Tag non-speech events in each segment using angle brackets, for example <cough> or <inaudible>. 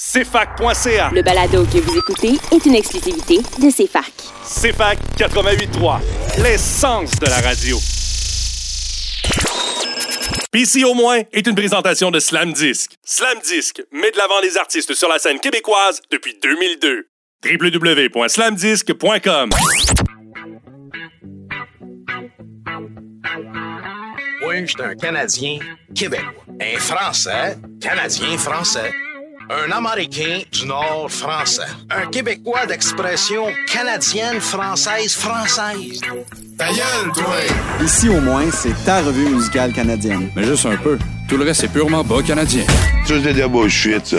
CFAC.ca. Le balado que vous écoutez est une exclusivité de CFAC. CFAC 88.3, l'essence de la radio. PC au moins est une présentation de Slam Disc. Slam Disc met de l'avant les artistes sur la scène québécoise depuis 2002. www.slamdisc.com Oui, je suis un Canadien québécois. Un Français, Canadien français. Un Américain du Nord français. Un Québécois d'expression canadienne, française, française. Ta gueule, toi! Ici au moins, c'est ta revue musicale canadienne. Mais juste un peu. Tout le reste, c'est purement bas canadien. Ça, c'est de la bullshit, ça.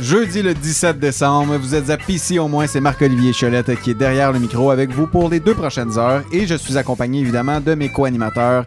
Jeudi le 17 décembre, vous êtes à PC au moins, c'est Marc-Olivier Cholette qui est derrière le micro avec vous pour les deux prochaines heures et je suis accompagné évidemment de mes co-animateurs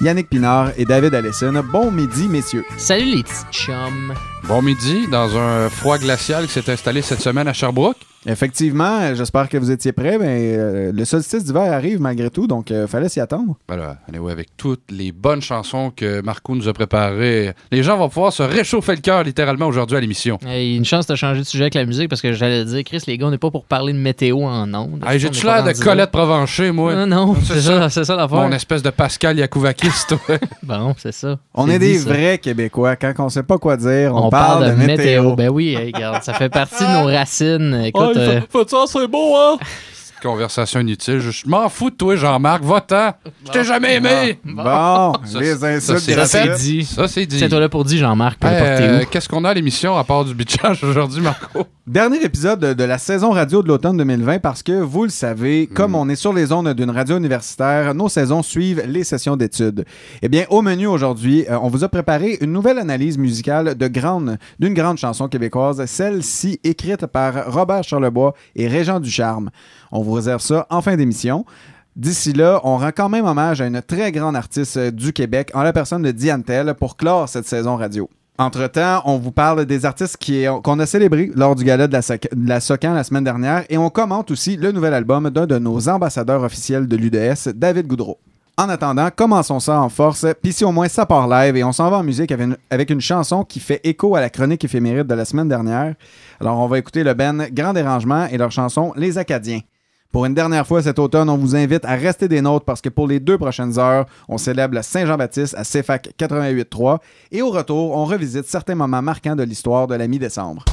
Yannick Pinard et David Allison. Bon midi, messieurs. Salut les petits chums. Bon midi, dans un froid glacial qui s'est installé cette semaine à Sherbrooke. Effectivement, j'espère que vous étiez prêts, mais euh, le solstice d'hiver arrive malgré tout, donc euh, fallait s'y attendre. Voilà, anyway, avec toutes les bonnes chansons que Marco nous a préparées, les gens vont pouvoir se réchauffer le cœur littéralement aujourd'hui à l'émission. Hey, une chance de changer de sujet avec la musique parce que j'allais dire, Chris, les gars, on n'est pas pour parler de météo en ondes. Hey, J'ai-tu l'air de Colette Provencher, moi? Non, non, C'est ça. ça, c'est ça l'affaire. Mon espèce de Pascal Yakouvakis, toi. <laughs> Bon, c'est ça. On est dit, des ça. vrais Québécois. Quand on sait pas quoi dire, on, On, parle, de, météo. Ben oui, hey, regarde, ça fait partie de nos racines. <laughs> Écoute, euh, c'est beau, hein? <laughs> Conversation inutile. Je, je m'en fous de toi, Jean-Marc. Va-t'en. Je t'ai jamais aimé. Bon, Ça, les insultes c'est ça c'est dit. Ça, c'est dit. C'est toi là pour dire, Jean-Marc, euh. Qu'est-ce qu'on a à l'émission à part du bitchage aujourd'hui, Marco? Dernier épisode de, de la saison radio de l'automne 2020 parce que, vous le savez, comme on est sur les ondes d'une radio universitaire, nos saisons suivent les sessions d'études. Eh bien, au menu aujourd'hui, euh, on vous a préparé une nouvelle analyse musicale de grande, d'une grande chanson québécoise, celle-ci écrite par Robert Charlebois et Régent Ducharme. On vous réserve ça en fin d'émission. D'ici là, on rend quand même hommage à une très grande artiste euh, du Québec en la personne de Diane Tell pour clore cette saison radio. Entre-temps, on vous parle des artistes qu'on a célébrés lors du gala de la, de la Socan la semaine dernière et on commente aussi le nouvel album d'un de nos ambassadeurs officiels de l'UDS, David Goudreau. En attendant, commençons ça en force, puis si au moins ça part live et on s'en va en musique avec une, chanson qui fait écho à la chronique éphéméride de la semaine dernière. Alors on va écouter le Ben Grand Dérangement et leur chanson Les Acadiens. Pour une dernière fois cet automne, on vous invite à rester des nôtres parce que pour les deux prochaines heures, on célèbre la Saint-Jean-Baptiste à CFAC 88.3 et au retour, on revisite certains moments marquants de l'histoire de la mi-décembre.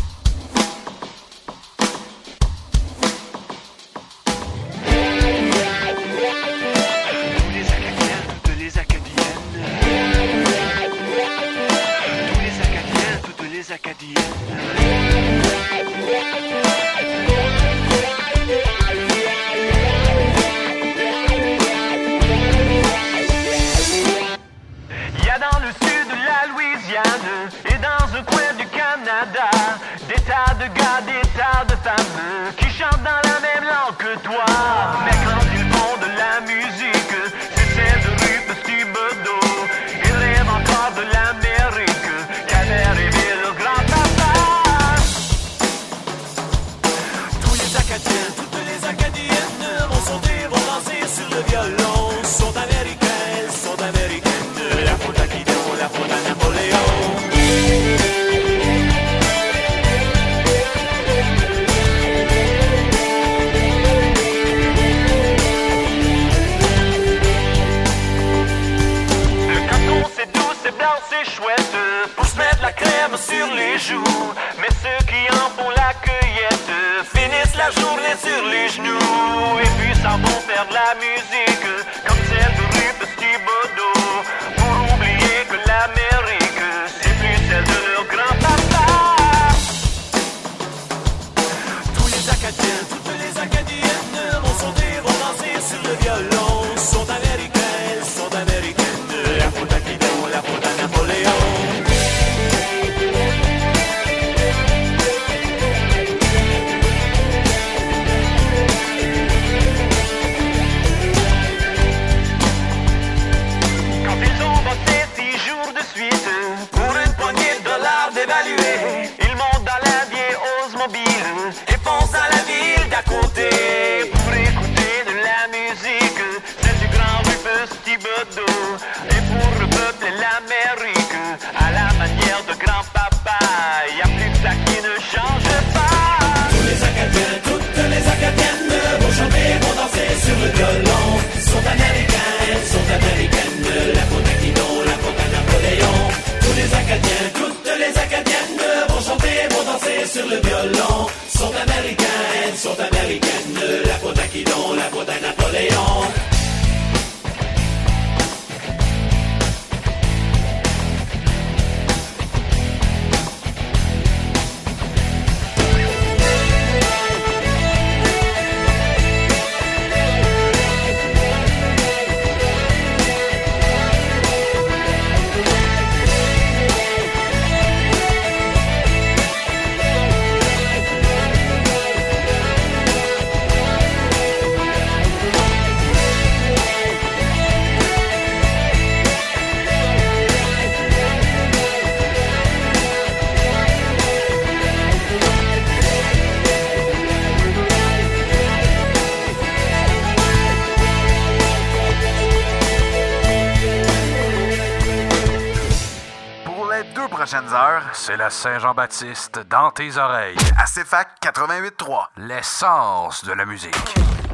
La Saint-Jean-Baptiste dans tes oreilles. À CFAC 88.3, l'essence de la musique.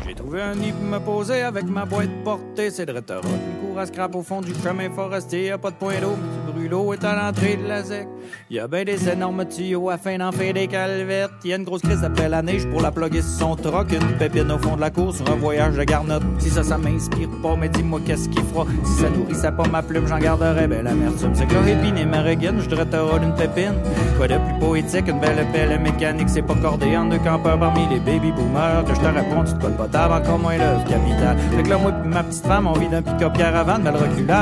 J'ai trouvé un nid pour me poser avec ma boîte portée. C'est de retour. Une cour à scrap au fond du chemin forestier. Y a pas de point d'eau, mais du brûlot est à l'entrée de la zec. Y a ben des énormes tuyaux afin d'en faire des calvettes. Y a une grosse crise après la neige pour la plugger sur son troc. Une pépine au fond de la cour sur un voyage de garnotte. Si ça, ça m'inspire pas, mais dis-moi qu'est-ce qu'il fera. Si ça nourrissait pas ma plume, j'en garderais ben l'amertume. C'est que l'orépine et ma regaine, je devrais une pépine. Quoi de plus poétique, une belle pelle mécanique, c'est pas cordé en deux campeurs parmi les baby boomers. Que je te réponds, tu te colles pas table, encore moins l'œuvre capital. Fait que là, moi pis ma petite femme, on vit d'un pick-up caravane, mais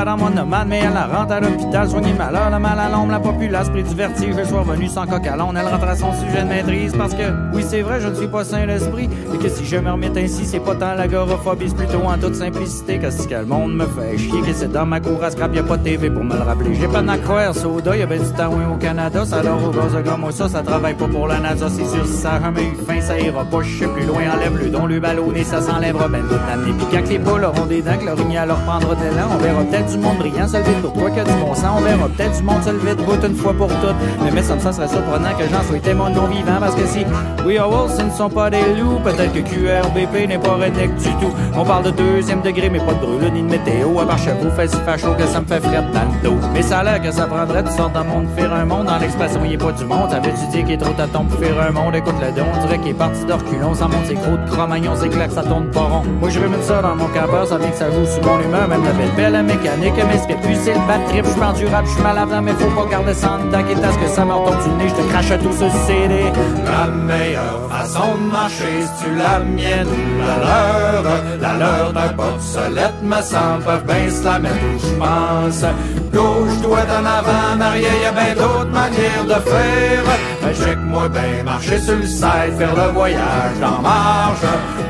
dans mon nomade, mais elle la rentre à l'hôpital, soigner malheur, le mal à l'ombre, la populace, pris du vertige, le soir venu sans coq à l'onde, elle rentre à son sujet de maîtrise, parce que, oui, c'est vrai, je ne suis pas saint l'esprit, et que si je me remets ainsi, c'est pas tant l'agoraphobie, c'est plutôt en toute simplicité, que si que le monde me fait chier, que c'est dans ma cour à scrap, y a pas de TV pour me le rappeler. J'ai pas croire, soda, y a ben du temps au Canada, ça dort au gaz de gomme, ça, ça travaille pas pour la NASA, c'est sûr, si ça a jamais eu faim, ça ira pas, je sais plus loin, enlève le don, le ballonné, ça s'enlèvera ben toute l'année. Puis quand les poules auront des dents, que l'orignal leur prendra de l'élan, on verra peut-être du monde brillant se lever toi que du bon sang, on verra peut-être du monde se lever de une fois pour toutes. Mais mais ça me ça serait surprenant que j'en sois témoin non vivant, parce que si We Are Wolves, ce ne sont pas des loups, peut-être que QRBP n'est pas redneck du tout. On parle de deuxième degré, mais pas de brûle ni de météo, à part chez vous, fait si facho que ça me fait frette dans le dos. Mais ça a l'air que ça prendrait de sorte d'un monde faire un monde, dans l'expression il est pas du monde, ça veut-tu dire qu'il est trop tâton pour faire un monde, écoute le don, on dirait qu'il est parti d'orculon, ça monte ses crocs de cro-magnon, c'est clair que ça tourne pas rond. Moi je remets ça dans mon campeur, ça vient que ça joue sous mon humeur, même la belle belle mécanique, mais ce que plus c'est le bad trip, je du rap, je suis mal avant, mais faut pas garder ça en ce que ça me du nez, je te crache tout ce CD. La meilleure façon de marcher, si tu la mienne ou la leur, la leur d'un obsolète, me semble, peuvent bien se la mettre où je pense. Gauche, doigt en avant, marié, y a bien d'autres manières de faire. Ben, check-moi bien, marcher sur le side, faire le voyage en marche.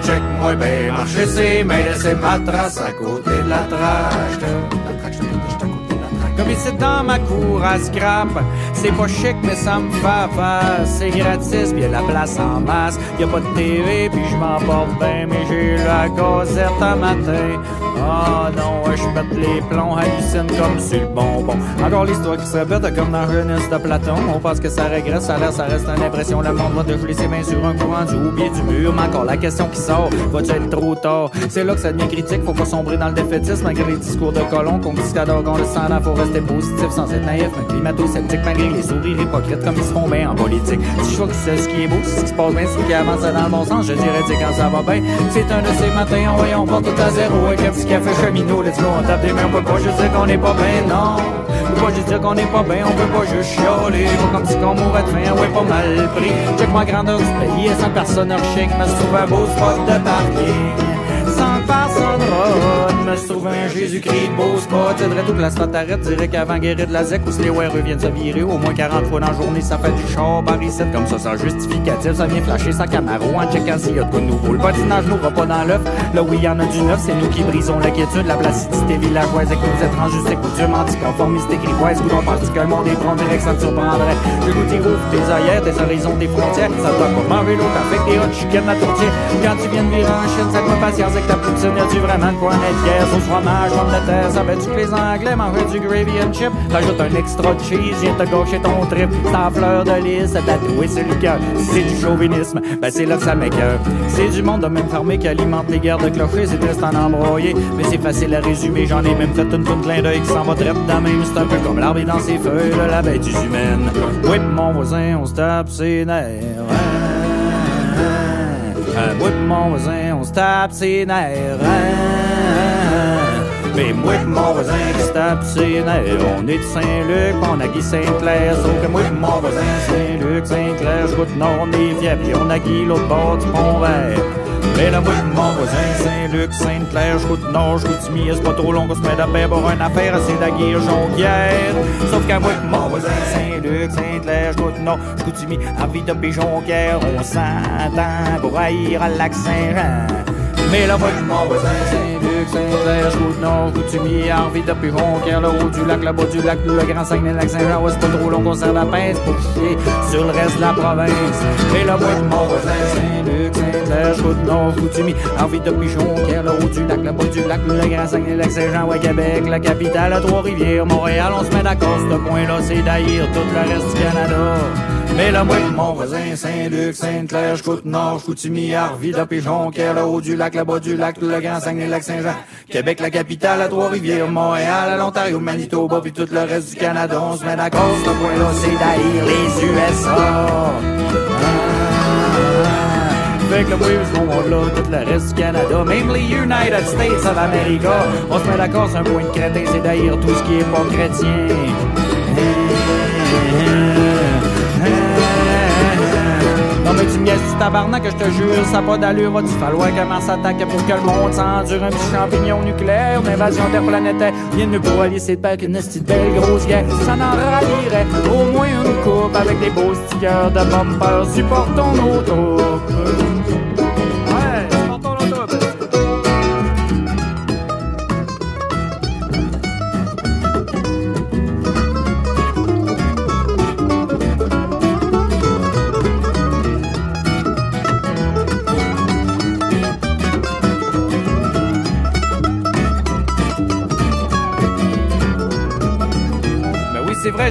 Check-moi bien, marcher ses mains, laisser ma trace à côté de la trache. Comme ici dans ma cour à scrap. C'est pas chic mais ça me fait face C'est gratis puis y a la place en masse. Y a pas de TV puis je m'en porte bien Mais j'ai la gazette un matin Oh non, je pète les plombs Hallucine comme sur le bonbon. Encore l'histoire qui se répète comme dans Jeunesse de Platon. On pense que ça régresse, ça l'air, ça reste une impression. Le monde va te geler ses mains sur un courant du haut pied du mur. Mais encore la question qui sort, va-tu être trop tard? C'est là que ça devient critique, faut pas sombrer dans le défaitisme. Malgré les discours de colons qu'adore qu'on le sent faut rester positif sans être naïf, un climato-sceptique malgré les sourires hypocrites comme ils se font bien en politique. Si je que c'est ce qui est beau, c'est ce qui se passe bien, c'est ce qui avance dans le bon sens, je dirais dire quand ça va bien. C'est un de ces matins, on voyons, on part tout à zéro. Petit café cheminot, let's go, on tape des mains, on peut pas juste dire qu'on est pas bien, non. On peut pas juste dire qu'on est pas bien, on peut pas juste chialer, pas comme si qu'on mourrait de faim, ouais, pas mal pris. Check ma grandeur du pays, et sans personne chic, me trouve un beau spot de parking. Parson Road. Me suis trouvé un Jésus-Christ beau spot. T'aiderais tout que la spot t'arrête. Dirais qu'avant guérir de la zec, ou si les WRE viennent se virer, au moins 40 fois dans la journée, ça fait du char par. Comme ça, sans justificatif, ça vient flasher sa Camaro en checkant s'il y a de quoi nouveau. Le patinage n'ouvre pas dans l'œuf. Là où il y en a du neuf, c'est nous qui brisons l'inquiétude, la placidité villageoise avec nos étranges justes et coutumes, anticonformistes et grivoises, goûtons parce que le monde est prend direct, ça te surprendrait. Le goût t'y rouvre tes ailleurs, tes horizons, tes frontières. Ça doit pas manger l'autre avec des hot chicken à tourtière. Quand tu viens de virer en chine, ça te patience avec ta poutine. Y'a-tu vraiment de quoi être fier? Sauce fromage, pomme de terre, ça fait-tu que les Anglais mangeaient du gravy and chip? T'ajoutes un extra cheese, viens te gaucher ton trip. C'est en fleur de lys, c'est tatoué sur le cœur. C'est du chauvinisme, ben c'est là que ça m'écoeure. C'est du monde de même fermé qui alimente les guerres de clochers, c'est triste en embroyer. Mais c'est facile à résumer, j'en ai même fait une toune clin d'œil qui s'en va traite dans même. C'est un peu comme l'arbre dans ses feuilles, la bête humaine. Oui, mon voisin, on se tape ses nerfs. Euh, moi pis mon voisin, on se tape ses nerfs. Mais moi pis mon voisin qui se tape ses nerfs. On est de Saint-Luc, on a Guy Saint-Clair. Sauf que moi pis mon voisin, Saint-Luc, Saint-Clair, je goûte nord, on est fiers. Pis on a Guy l'autre bord du pont vert. Mais là, moi pis mon voisin, Saint-Luc, Sainte-Claire, je goûte nord, je goûte mi, c'est pas trop long qu'on se met d'abord pour une affaire, c'est la guerre jonquière? Sauf qu'à moi mon voisin, Saint-Luc, Sainte-Claire, je goûte nord, je goûte mi, envie de jonquière, on s'entend pour haïr à lac Saint-Jean. Mais là, moi pis mon voisin, Saint-Luc, Saint-Clair, je goûte nord, je goûte mi, envie de jonquière, le haut du lac, le bas du lac, le grand Saguenay, le lac Saint-Jean, ouais, c'est pas trop long qu'on la pince pour chier sur le reste de la province? Mais là, moi pis mon voisin, Saint-Luc, Saint-Clair, je goûte nord, je goûte mi, envie de jonquière, le haut du lac, le bas du lac, le grand Saguenay, le lac Saint-Jean, ouais, Québec, la capitale Trois-Rivières, Montréal, on se met d'accord, ce point-là, c'est d'haïr tout le reste du Canada. Mais moi pis mon voisin, Saint-Luc, Sainte-Claire, je goûte nord, je goûte mi, Arvide, Jonquière, le haut du lac, le bas du lac, le grand Saguenay, lac Saint-Jean, Québec, la capitale à Trois-Rivières, Montréal, à l'Ontario, Manitoba, puis tout le reste du Canada, on se met d'accord, ce point-là, c'est d'haïr les USA. Fait que le oui, ce monde-là, tout le reste du Canada, même les United States of America, on se met d'accord, c'est un point de crétin, c'est d'haïr tout ce qui est pas chrétien. Tu me tu tabarnak je te jure, ça pas d'allure, va-tu falloir comment s'attaquer pour que le monde s'endure? Un petit champignon nucléaire, une invasion interplanétaire, bien mieux pour allier ses pères qu'une petite belle grosse guerre, ça n'en rallierait au moins une coupe avec des beaux stickers de bumper, supportons nos troupes.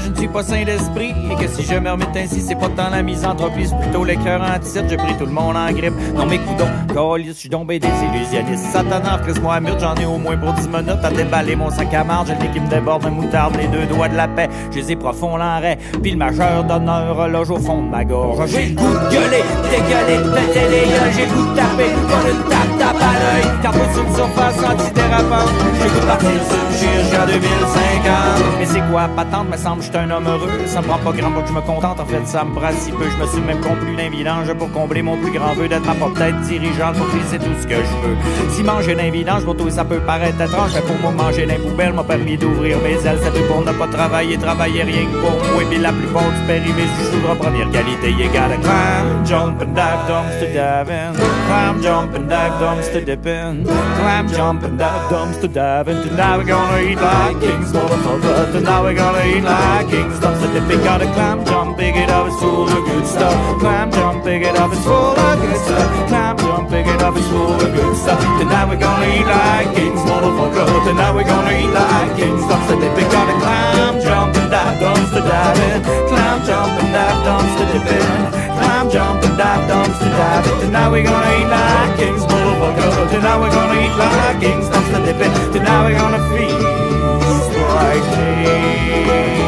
Je ne suis pas saint d'esprit? Et que si je me remets ainsi, c'est pas tant la misanthropie, c'est plutôt les cœurs en titre. J'ai pris tout le monde en grippe. Non, mais coudons, calice, je suis tombé des illusionnistes. Satanas, Chris-moi à mute, j'en ai au moins pour 10 minutes à déballer mon sac à marge. J'ai le qui me déborde de moutarde, les deux doigts de la paix. Je les ai profond l'arrêt. Puis le majeur d'honneur loge au fond de ma gorge. J'ai le goût de gueuler, dégueuler, péter les gueules. J'ai le goût de taper, comme une tape, tape à l'œil. Tape sur une surface antidérapante. J'ai le goût de partir sur jusqu'en 2050. Mais c'est quoi, patente, me semble, je suis un homme heureux. Ça me prend pas grand pour que je me contente. En fait, ça me prend si peu. Je me suis même conclu d'un vidange pour combler mon plus grand vœu d'être ma propre tête dirigeante pour c'est tout ce que je veux. Si manger d'un vidange, toi, ça peut paraître étrange. Mais pour moi, manger d'un m'a permis d'ouvrir mes ailes. C'est pour ne pas travailler, travailler rien que pour moi. Et puis la plupart du périmé du jour en première qualité. You gotta climb, jump and dive, dumpster diving. Climb, jump and dive, dumpster dipping. Climb, jump and dive, dumpster diving. Tonight we're eat like kings, motherfucker. Tonight we're gonna eat like kings, dumpster dipping. Gotta climb, jump, pick it up, it's full of good stuff. Climb, jump, pick it up, it's full of good stuff. Climb, jump, pick it up, it's full of good stuff. Tonight we're gonna eat like kings, motherfucker. Tonight we're gonna eat like kings, dumpster dipping. Gotta climb, jump and dive, dumpster diving. Climb, jump and dive, dumpster dipping. Climb, jump and dive, dumpster diving. Tonight we're gonna eat like kings, motherfucker. Tonight we're gonna eat like kings, dumpster dipping. Tonight we're gonna feast like kings.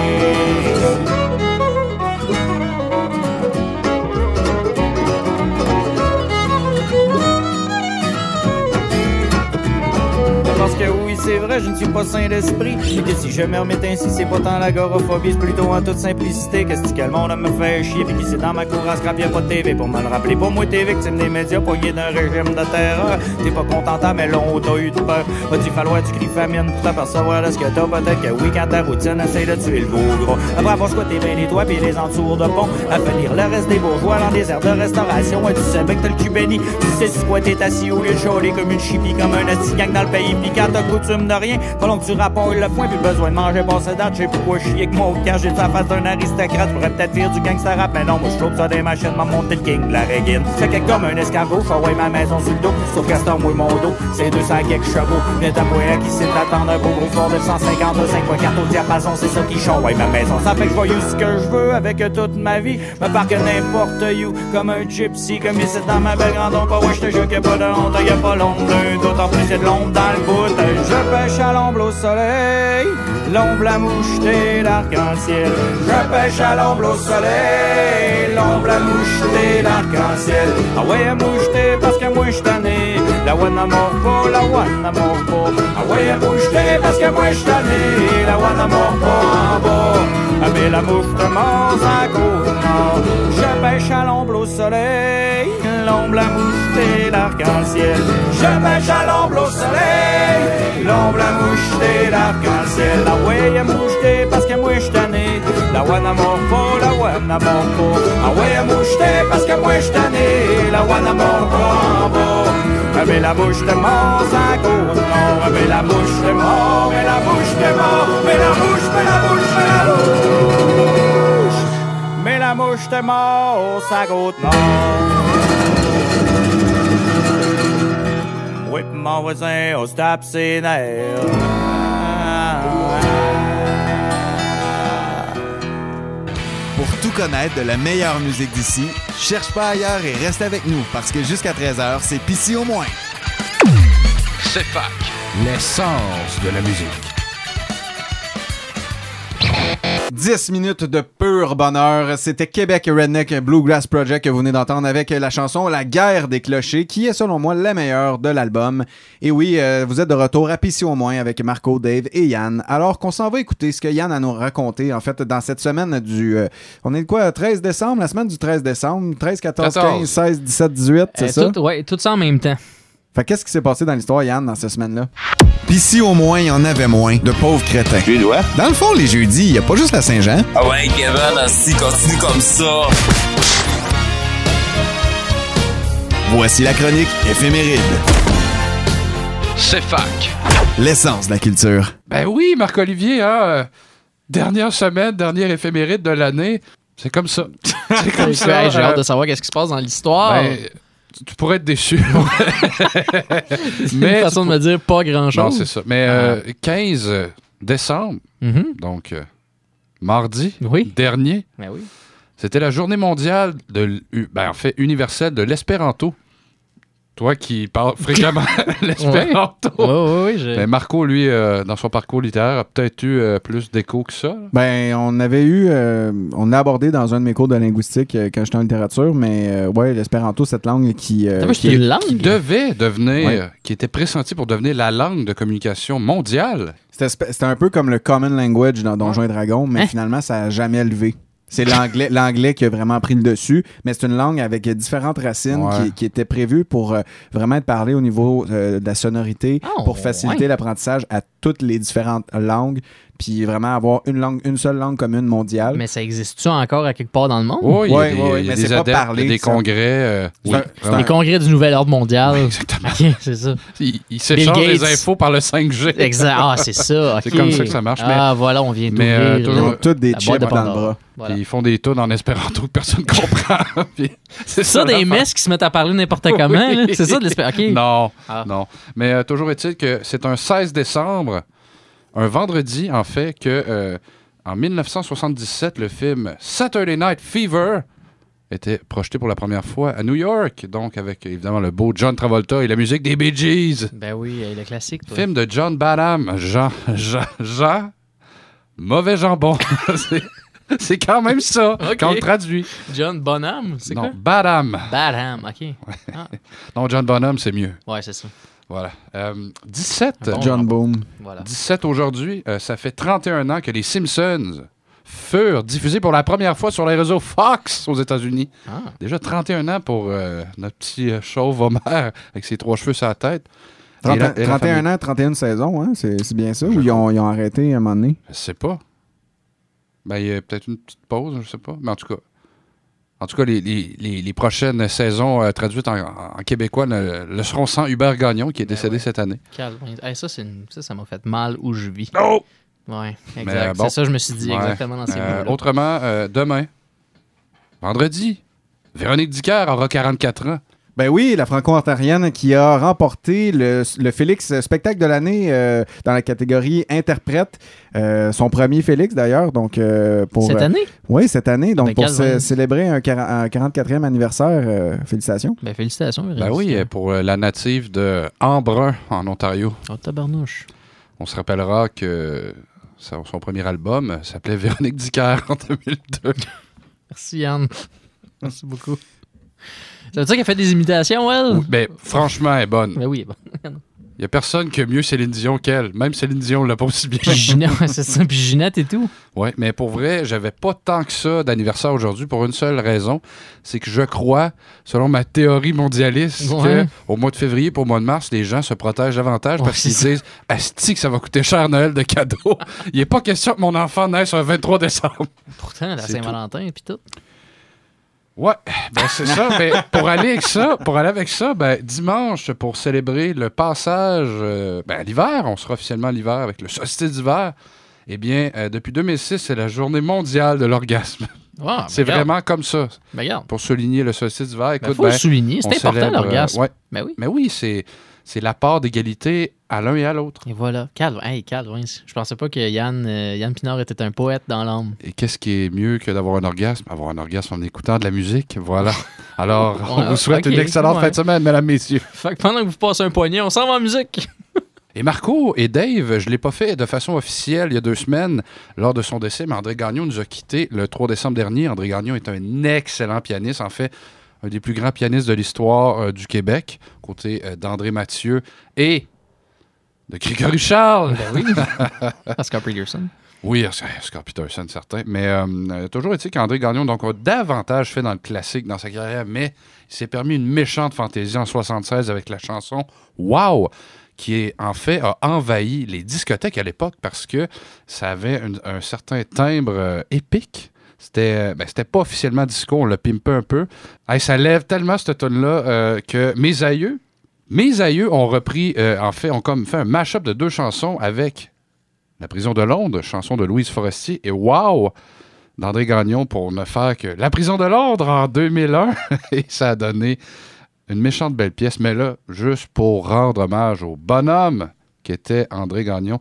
Je ne suis pas saint d'esprit. Et que si je me remets ainsi, c'est pas tant l'agoraphobie, c'est plutôt en toute simplicité. Qu'est-ce que le monde me fait chier, puis qui c'est dans ma cour à scrap, y'a pas de TV pour me le rappeler. Pour moi, t'es victime des médias, poigné d'un régime de terreur. T'es pas contentant, mais long, t'as eu de peur. Va-tu falloir du cri famine pour t'apercevoir de ce que t'as? Peut-être que oui, quand ta routine essaye de tuer le beau. Après avoir squatté bien les toits, puis les entours de pont, à venir le reste des bourgeois dans des aires de restauration. Et tu sais que t'as le cul béni. Tu sais sur quoi t'es assis au lieu de chialer comme une chipie, comme un asti gang dans le pays. Puis quand coutume de rien, que tu rapportes le point, puis besoin de manger passer date. Je sais pourquoi chier avec mon cage, j'ai la face d'un aristocrate? Pourrais peut-être faire du gangster rap, mais non, moi je trouve ça des machines, m'a monté le king de la régine. Fait que comme un escargot, j'envoie ma maison sur le dos. Sauf qu'à ce temps, moi, mon dos, c'est 200 quelques chevaux. Viens ta moyen qui sait t'attendre un beau gros fort de 150, 5.4 au diapason, c'est ça qui chante, ouais, ma maison. Ça fait que je vois ce que je veux avec toute ma vie. Me parque n'importe où, comme un gypsy, comme ici dans ma belle grande ombre. Ouais, je te jure qu'il a pas de honte, y a pas l'ombre d'un doute. En plus, y'a de l'ombre dans le bout. Pêche à l'ombre au soleil, l'ombre la mouche t'es l'arc-en-ciel. Je pêche à l'ombre au soleil, l'ombre la mouche t'es l'arc-en-ciel. Ah ouais, à mouche t'es parce que moi je tanné. La à pas, la à pas. Ah ouais, à mouche t'es parce que moi je tanné. La à pas en bas. Ah mais la mouche te à côte nord. Je pêche à l'ombre au soleil, l'ombre la mouche t'es l'arc-en-ciel. Je pêche à l'ombre au soleil, l'ombre la mouche l'arc-en-ciel. La ouais, à mouche t'es parce que moi je tanné. La mort pas, la mort pas. Ah ouais, à mouche t'es parce que moi je. La mort pas en bas. La mange à côte nord. Ah mais la mouche te mord, mais la mouche te mord. Mais la mouche, mais la mouche, mais la mouche. Mais la mouche te mord, sa côte nord. Pis mon voisin, on se tape ses nerfs. Pour tout connaître de la meilleure musique d'ici, cherche pas ailleurs et reste avec nous parce que jusqu'à 13h, c'est Pissy au moins. C'est fac, l'essence de la musique. 10 minutes de pur bonheur. C'était Québec Redneck Bluegrass Project que vous venez d'entendre avec la chanson La guerre des clochers, qui est selon moi la meilleure de l'album. Et oui, euh, vous êtes de retour à Pissy au moins avec Marco, Dave et Yann. Alors qu'on s'en va écouter ce que Yann a nous raconté, en fait, dans cette semaine du... euh, on est de quoi, 13 décembre? La semaine du 13 décembre? 13, 14, 15, 16, 17, 18, c'est Euh, ça? tout, ouais, tout ça en même temps. Fait qu'est-ce qui s'est passé dans l'histoire, Yann, dans cette semaine-là? Pis si au moins il y en avait moins de pauvres crétins. Tu dois? Dans le fond, les jeudis, il y a pas juste la Saint-Jean. Ah ouais, Kevin, assis, continue comme ça. Voici la chronique éphéméride. C'est fac. L'essence de la culture. Ben oui, Marc-Olivier, hein, euh, dernière semaine, dernière éphéméride de l'année. C'est comme ça. <laughs> C'est comme ça. J'ai hâte euh, de savoir qu'est-ce qui se passe dans l'histoire. ben, tu- pourrais être déçu. <laughs> <laughs> C'est une mais façon de me dire pas grand-chose. Non, c'est ça. Mais euh, 15 décembre, Mhm. donc euh, mardi Oui. dernier, Ben oui. c'était la journée mondiale de ben, en fait universelle de l'espéranto. Toi qui parles fréquemment <laughs> <laughs> l'espéranto. Oui, oui, Ben, Marco, lui, euh, dans son parcours littéraire, a peut-être eu euh, plus d'écho que ça. là? Ben, on avait eu, euh, on l'a abordé dans un de mes cours de linguistique euh, quand j'étais en littérature, mais euh, ouais, l'espéranto, cette langue qui. euh, est- une langue. Qui devait devenir, Ouais. euh, qui était pressenti pour devenir la langue de communication mondiale. C'était sp- c'était un peu comme le common language dans Donjons et Dragons, mais Hein? finalement, ça n'a jamais levé. C'est l'anglais, l'anglais qui a vraiment pris le dessus, mais c'est une langue avec différentes racines Ouais. qui, qui étaient prévues pour euh, vraiment être parlée au niveau euh, de la sonorité, Ah, pour faciliter ouais. l'apprentissage à toutes les différentes langues, puis vraiment avoir une langue, une seule langue commune mondiale. Mais ça existe-tu encore à quelque part dans le monde? Il Ouais, des, il y a mais des c'est pas adeptes, parlé, il y a des congrès. euh, oui, un-. Les congrès du Nouvel Ordre Mondial. <laughs> Exactement. C'est ça. Ils, ils s'échangent les infos par le 5G. Exact. Ah, c'est ça. <laughs> C'est comme ça que ça marche, mais- Ah, voilà, on vient mais, euh, d'ouvrir Ils toujours- ont toutes des chips de dans le bras. Voilà. Ils font des tunes en espéranto que personne <laughs> ne comprend. C'est Ça, des messes qui se mettent à parler n'importe comment. C'est ça de l'espère. OK. Non, Ah. non. Mais euh, toujours est-il que c'est un 16 décembre, un vendredi en fait, que euh, en 1977, le film Saturday Night Fever était projeté pour la première fois à New York, donc avec évidemment le beau John Travolta et la musique des Bee Gees. Ben oui, le classique. toi. Film de John Badham. Jean, Jean, Jean, mauvais jambon. <laughs> C'est- quand même ça, <laughs> quand on traduit. John Bonham, c'est Non, quoi? Badham. Badham, OK. Ah, Non, John Bonham, c'est mieux. ouais, c'est ça. Voilà. Euh, 17. John Boom. Voilà. 17 aujourd'hui. Euh, ça fait 31 ans que les Simpsons furent diffusés pour la première fois sur les réseaux Fox aux États-Unis. Ah. Déjà 31 ans pour euh, notre petit euh, chauve Homer <laughs> avec ses trois cheveux sur la tête. Et 30 la- et la 31 famille. ans, 31 saisons, hein? c'est c'est bien ça? Ou ils ont, ils ont arrêté à un moment donné? Je sais pas. Ben, il y a peut-être une petite pause, je sais pas. Mais en tout cas, en tout cas, les, les- les- les prochaines saisons euh, traduites en, en québécois ne- le seront sans Hubert Gagnon, qui est Ben décédé cette année. Calme. Hey, ça, c'est une- ça, ça m'a fait mal où je vis. Oh! Ouais, Mais, exact. bon. C'est ça, je me suis dit Ouais. exactement dans ces Euh, mots-là. Autrement, euh, demain, vendredi, Véronique Dicker aura 44 ans. Ben oui, la franco-ontarienne qui a remporté le, le Félix spectacle de l'année euh, dans la catégorie interprète. Euh, son premier Félix d'ailleurs. Donc, euh, pour, Cette euh, année? Oui, cette année. Donc, Ben, pour célébrer un, quar- un 44e anniversaire, euh, félicitations. Ben, félicitations, Ben Véronique. oui, pour la native de Embrun, en Ontario. Oh, tabarnouche. On se rappellera que son son premier album s'appelait <laughs> Véronique Dicker en 2002. Merci, Yann. Merci beaucoup. Ça veut dire qu'elle fait des imitations, elle? Oui, ben, franchement, elle est bonne. Ben oui, bon. Il n'y a personne qui a mieux Céline Dion qu'elle. Même Céline Dion l'a pas aussi bien. Puis Ginette, c'est ça. Puis Ginette et tout. Oui, mais pour vrai, j'avais pas tant que ça d'anniversaire aujourd'hui pour une seule raison. C'est que je crois, selon ma théorie mondialiste, Ouais. que au mois de février pour le mois de mars, les gens se protègent davantage Ouais, parce qu'ils disent Asti que ça va coûter cher Noël de cadeaux. <laughs> Il n'est pas question que mon enfant naisse un 23 décembre. Pourtant, la Saint-Valentin et puis tout. Ouais, ben c'est ça. Mais pour aller avec ça, pour aller avec ça, ben dimanche pour célébrer le passage euh, ben, à l'hiver, on sera officiellement à l'hiver avec le solstice d'hiver. Eh bien, euh, depuis 2006, c'est la journée mondiale de l'orgasme. Ah, ben, c'est vraiment comme ça. Ben. Pour souligner le solstice d'hiver, écoute, faut le ben, souligner, c'est important, euh, l'orgasme. ouais. Ben oui. Mais oui, c'est c'est la part d'égalité à l'un et à l'autre. Et voilà. Calme. Hey, ouais. Je pensais pas que Yann, euh, Yann Pinard était un poète dans l'âme. Et qu'est-ce qui est mieux que d'avoir un orgasme? Avoir un orgasme en écoutant de la musique. Voilà. <laughs> Alors, on vous souhaite une excellente ouais. fin de semaine, mesdames, messieurs. Fait que pendant que vous passez un poignet, on s'en va en musique. <laughs> Et Marco et Dave, je ne l'ai pas fait de façon officielle il y a deux semaines lors de son décès, mais André Gagnon nous a quittés le 3 décembre dernier. André Gagnon est un excellent pianiste, en fait, un des plus grands pianistes de l'histoire euh, du Québec, côté euh, d'André Mathieu et de Grégory Charles. Ben oui. <laughs> Oscar Peterson. Oui, Oscar Peterson, certain. Mais euh, euh, toujours est-il qu'André Gagnon donc, a davantage fait dans le classique dans sa carrière, mais il s'est permis une méchante fantaisie en 76 avec la chanson Wow! qui est, en fait a envahi les discothèques à l'époque parce que ça avait un, un certain timbre euh, épique. C'était euh, ben, c'était pas officiellement disco, on l'a pimpé un peu. Ça lève tellement cette tonne là que mes aïeux, mes ont repris, euh, en fait, ont comme fait un mash-up de deux chansons avec La prison de Londres, chanson de Louise Forestier, et Wow! d'André Gagnon pour ne faire que La prison de Londres en 2001. <laughs> et ça a donné une méchante belle pièce. Mais là, juste pour rendre hommage au bonhomme qui était André Gagnon.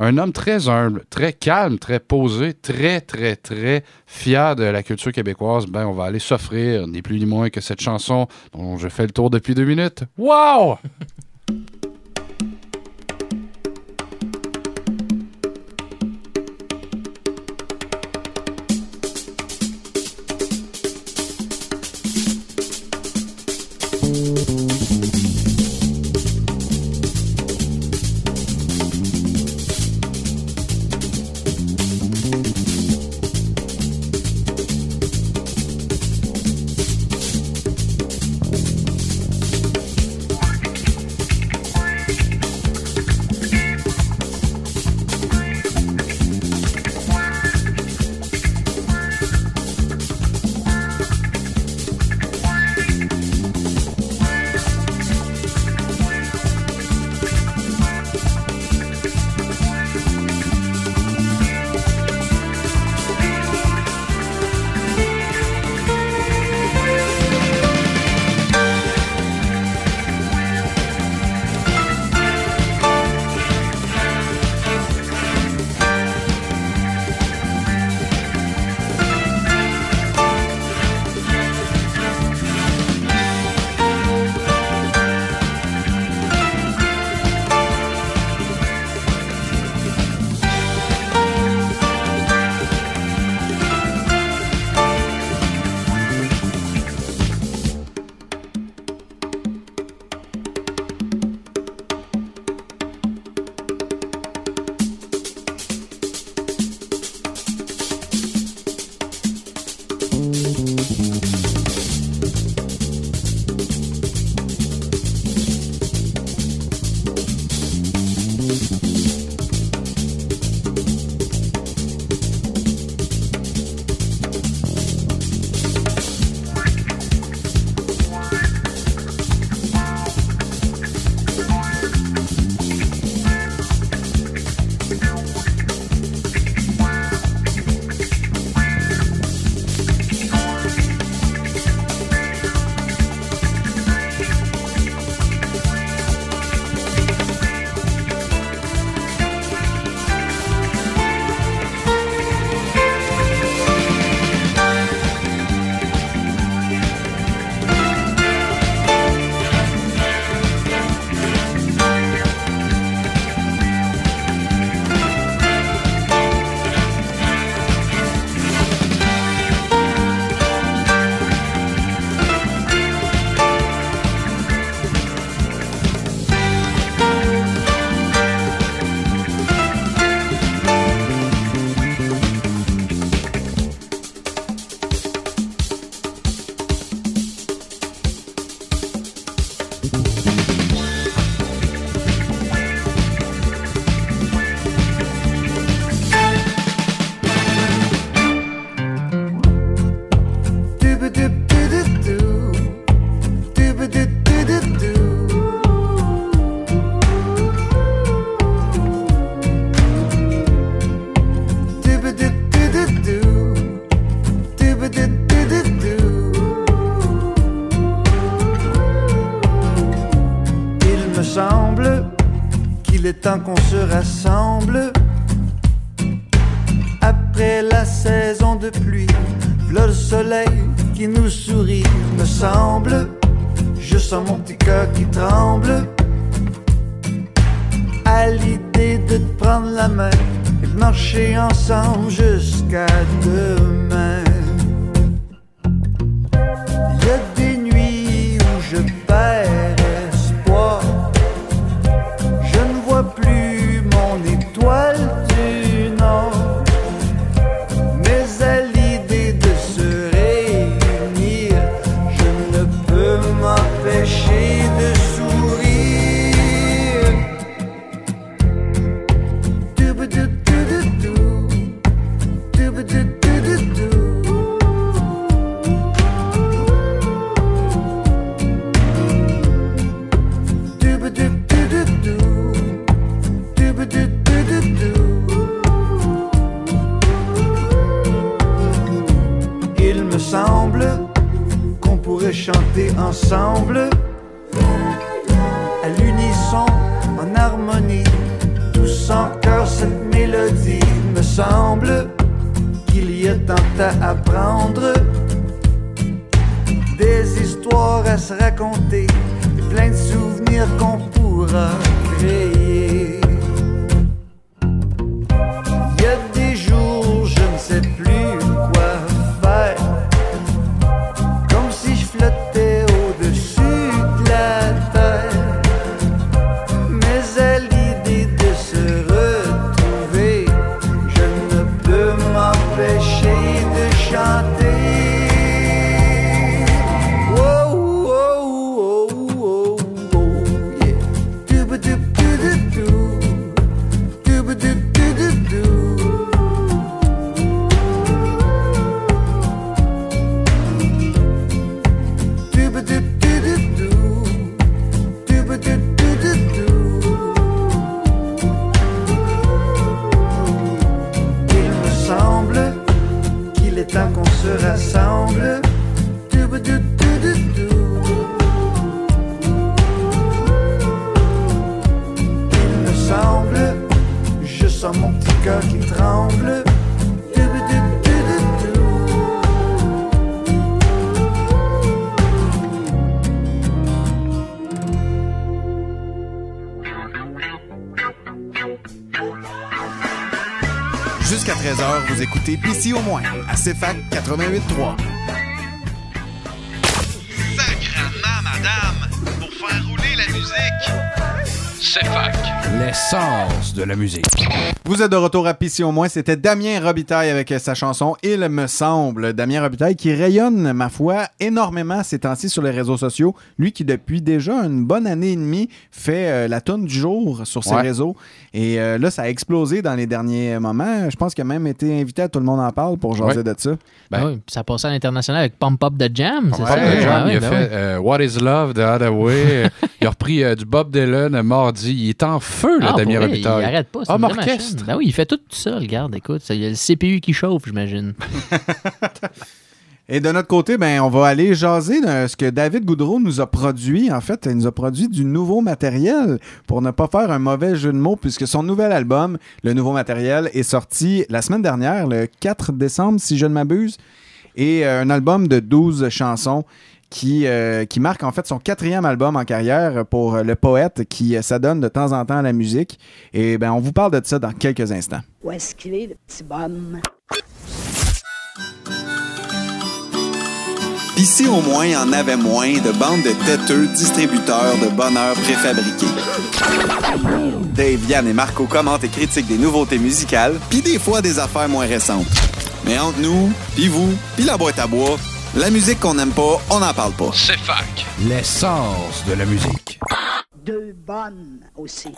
Un homme très humble, très calme, très posé, très, très, très fier de la culture québécoise. Ben, on va aller s'offrir, ni plus ni moins que cette chanson dont je fais le tour depuis deux minutes. Wow! <laughs> soleil qui nous sourit, me semble. Je sens mon petit cœur qui tremble à l'idée de te prendre la main et de marcher ensemble jusqu'à demain. CFAC 88.3. Sacrement, madame, pour faire rouler la musique. C'est fac. L'essence de la musique. Vous êtes de retour à Pissy au moins. C'était Damien Robitaille avec euh, sa chanson Il me semble. Damien Robitaille qui rayonne, ma foi, énormément ces temps-ci sur les réseaux sociaux. Lui qui, depuis déjà une bonne année et demie, fait euh, la tonne du jour sur ses Ouais. réseaux. Et euh, là, ça a explosé dans les derniers moments. Je pense qu'il a même été invité à Tout le monde en parle pour jaser Ouais. de ça. Ben, Ah oui, puis ça a passé à l'international avec Pump Up the Jam, Ah oui, il a ben fait oui. euh, What is Love de Hathaway. <laughs> il a repris euh, du Bob Dylan mardi. Il est en feu, le Ah, Damien Robitaille. Il arrête pas. c'est Ben il fait tout seul. Regarde, écoute, ça, il y a le CPU qui chauffe, j'imagine. Et de notre côté, ben, on va aller jaser de ce que David Goudreau nous a produit. En fait, il nous a produit du nouveau matériel pour ne pas faire un mauvais jeu de mots, puisque son nouvel album, le nouveau matériel, est sorti la semaine dernière, le 4 décembre, si je ne m'abuse. Et euh, un album de 12 chansons qui, euh, qui marque en fait son quatrième album en carrière pour euh, le poète qui euh, s'adonne de temps en temps à la musique. Et ben, on vous parle de ça dans quelques instants. Où est-ce qu'il est, le petit bonhomme? Ici, au moins, il y en avait moins de bandes de têteux distributeurs de bonheur préfabriqués. Dave, Yann et Marco commentent et critiquent des nouveautés musicales, puis des fois des affaires moins récentes. Mais entre nous, puis vous, puis la boîte à bois, la musique qu'on n'aime pas, on n'en parle pas. C'est fac. L'essence de la musique. Deux bonnes aussi.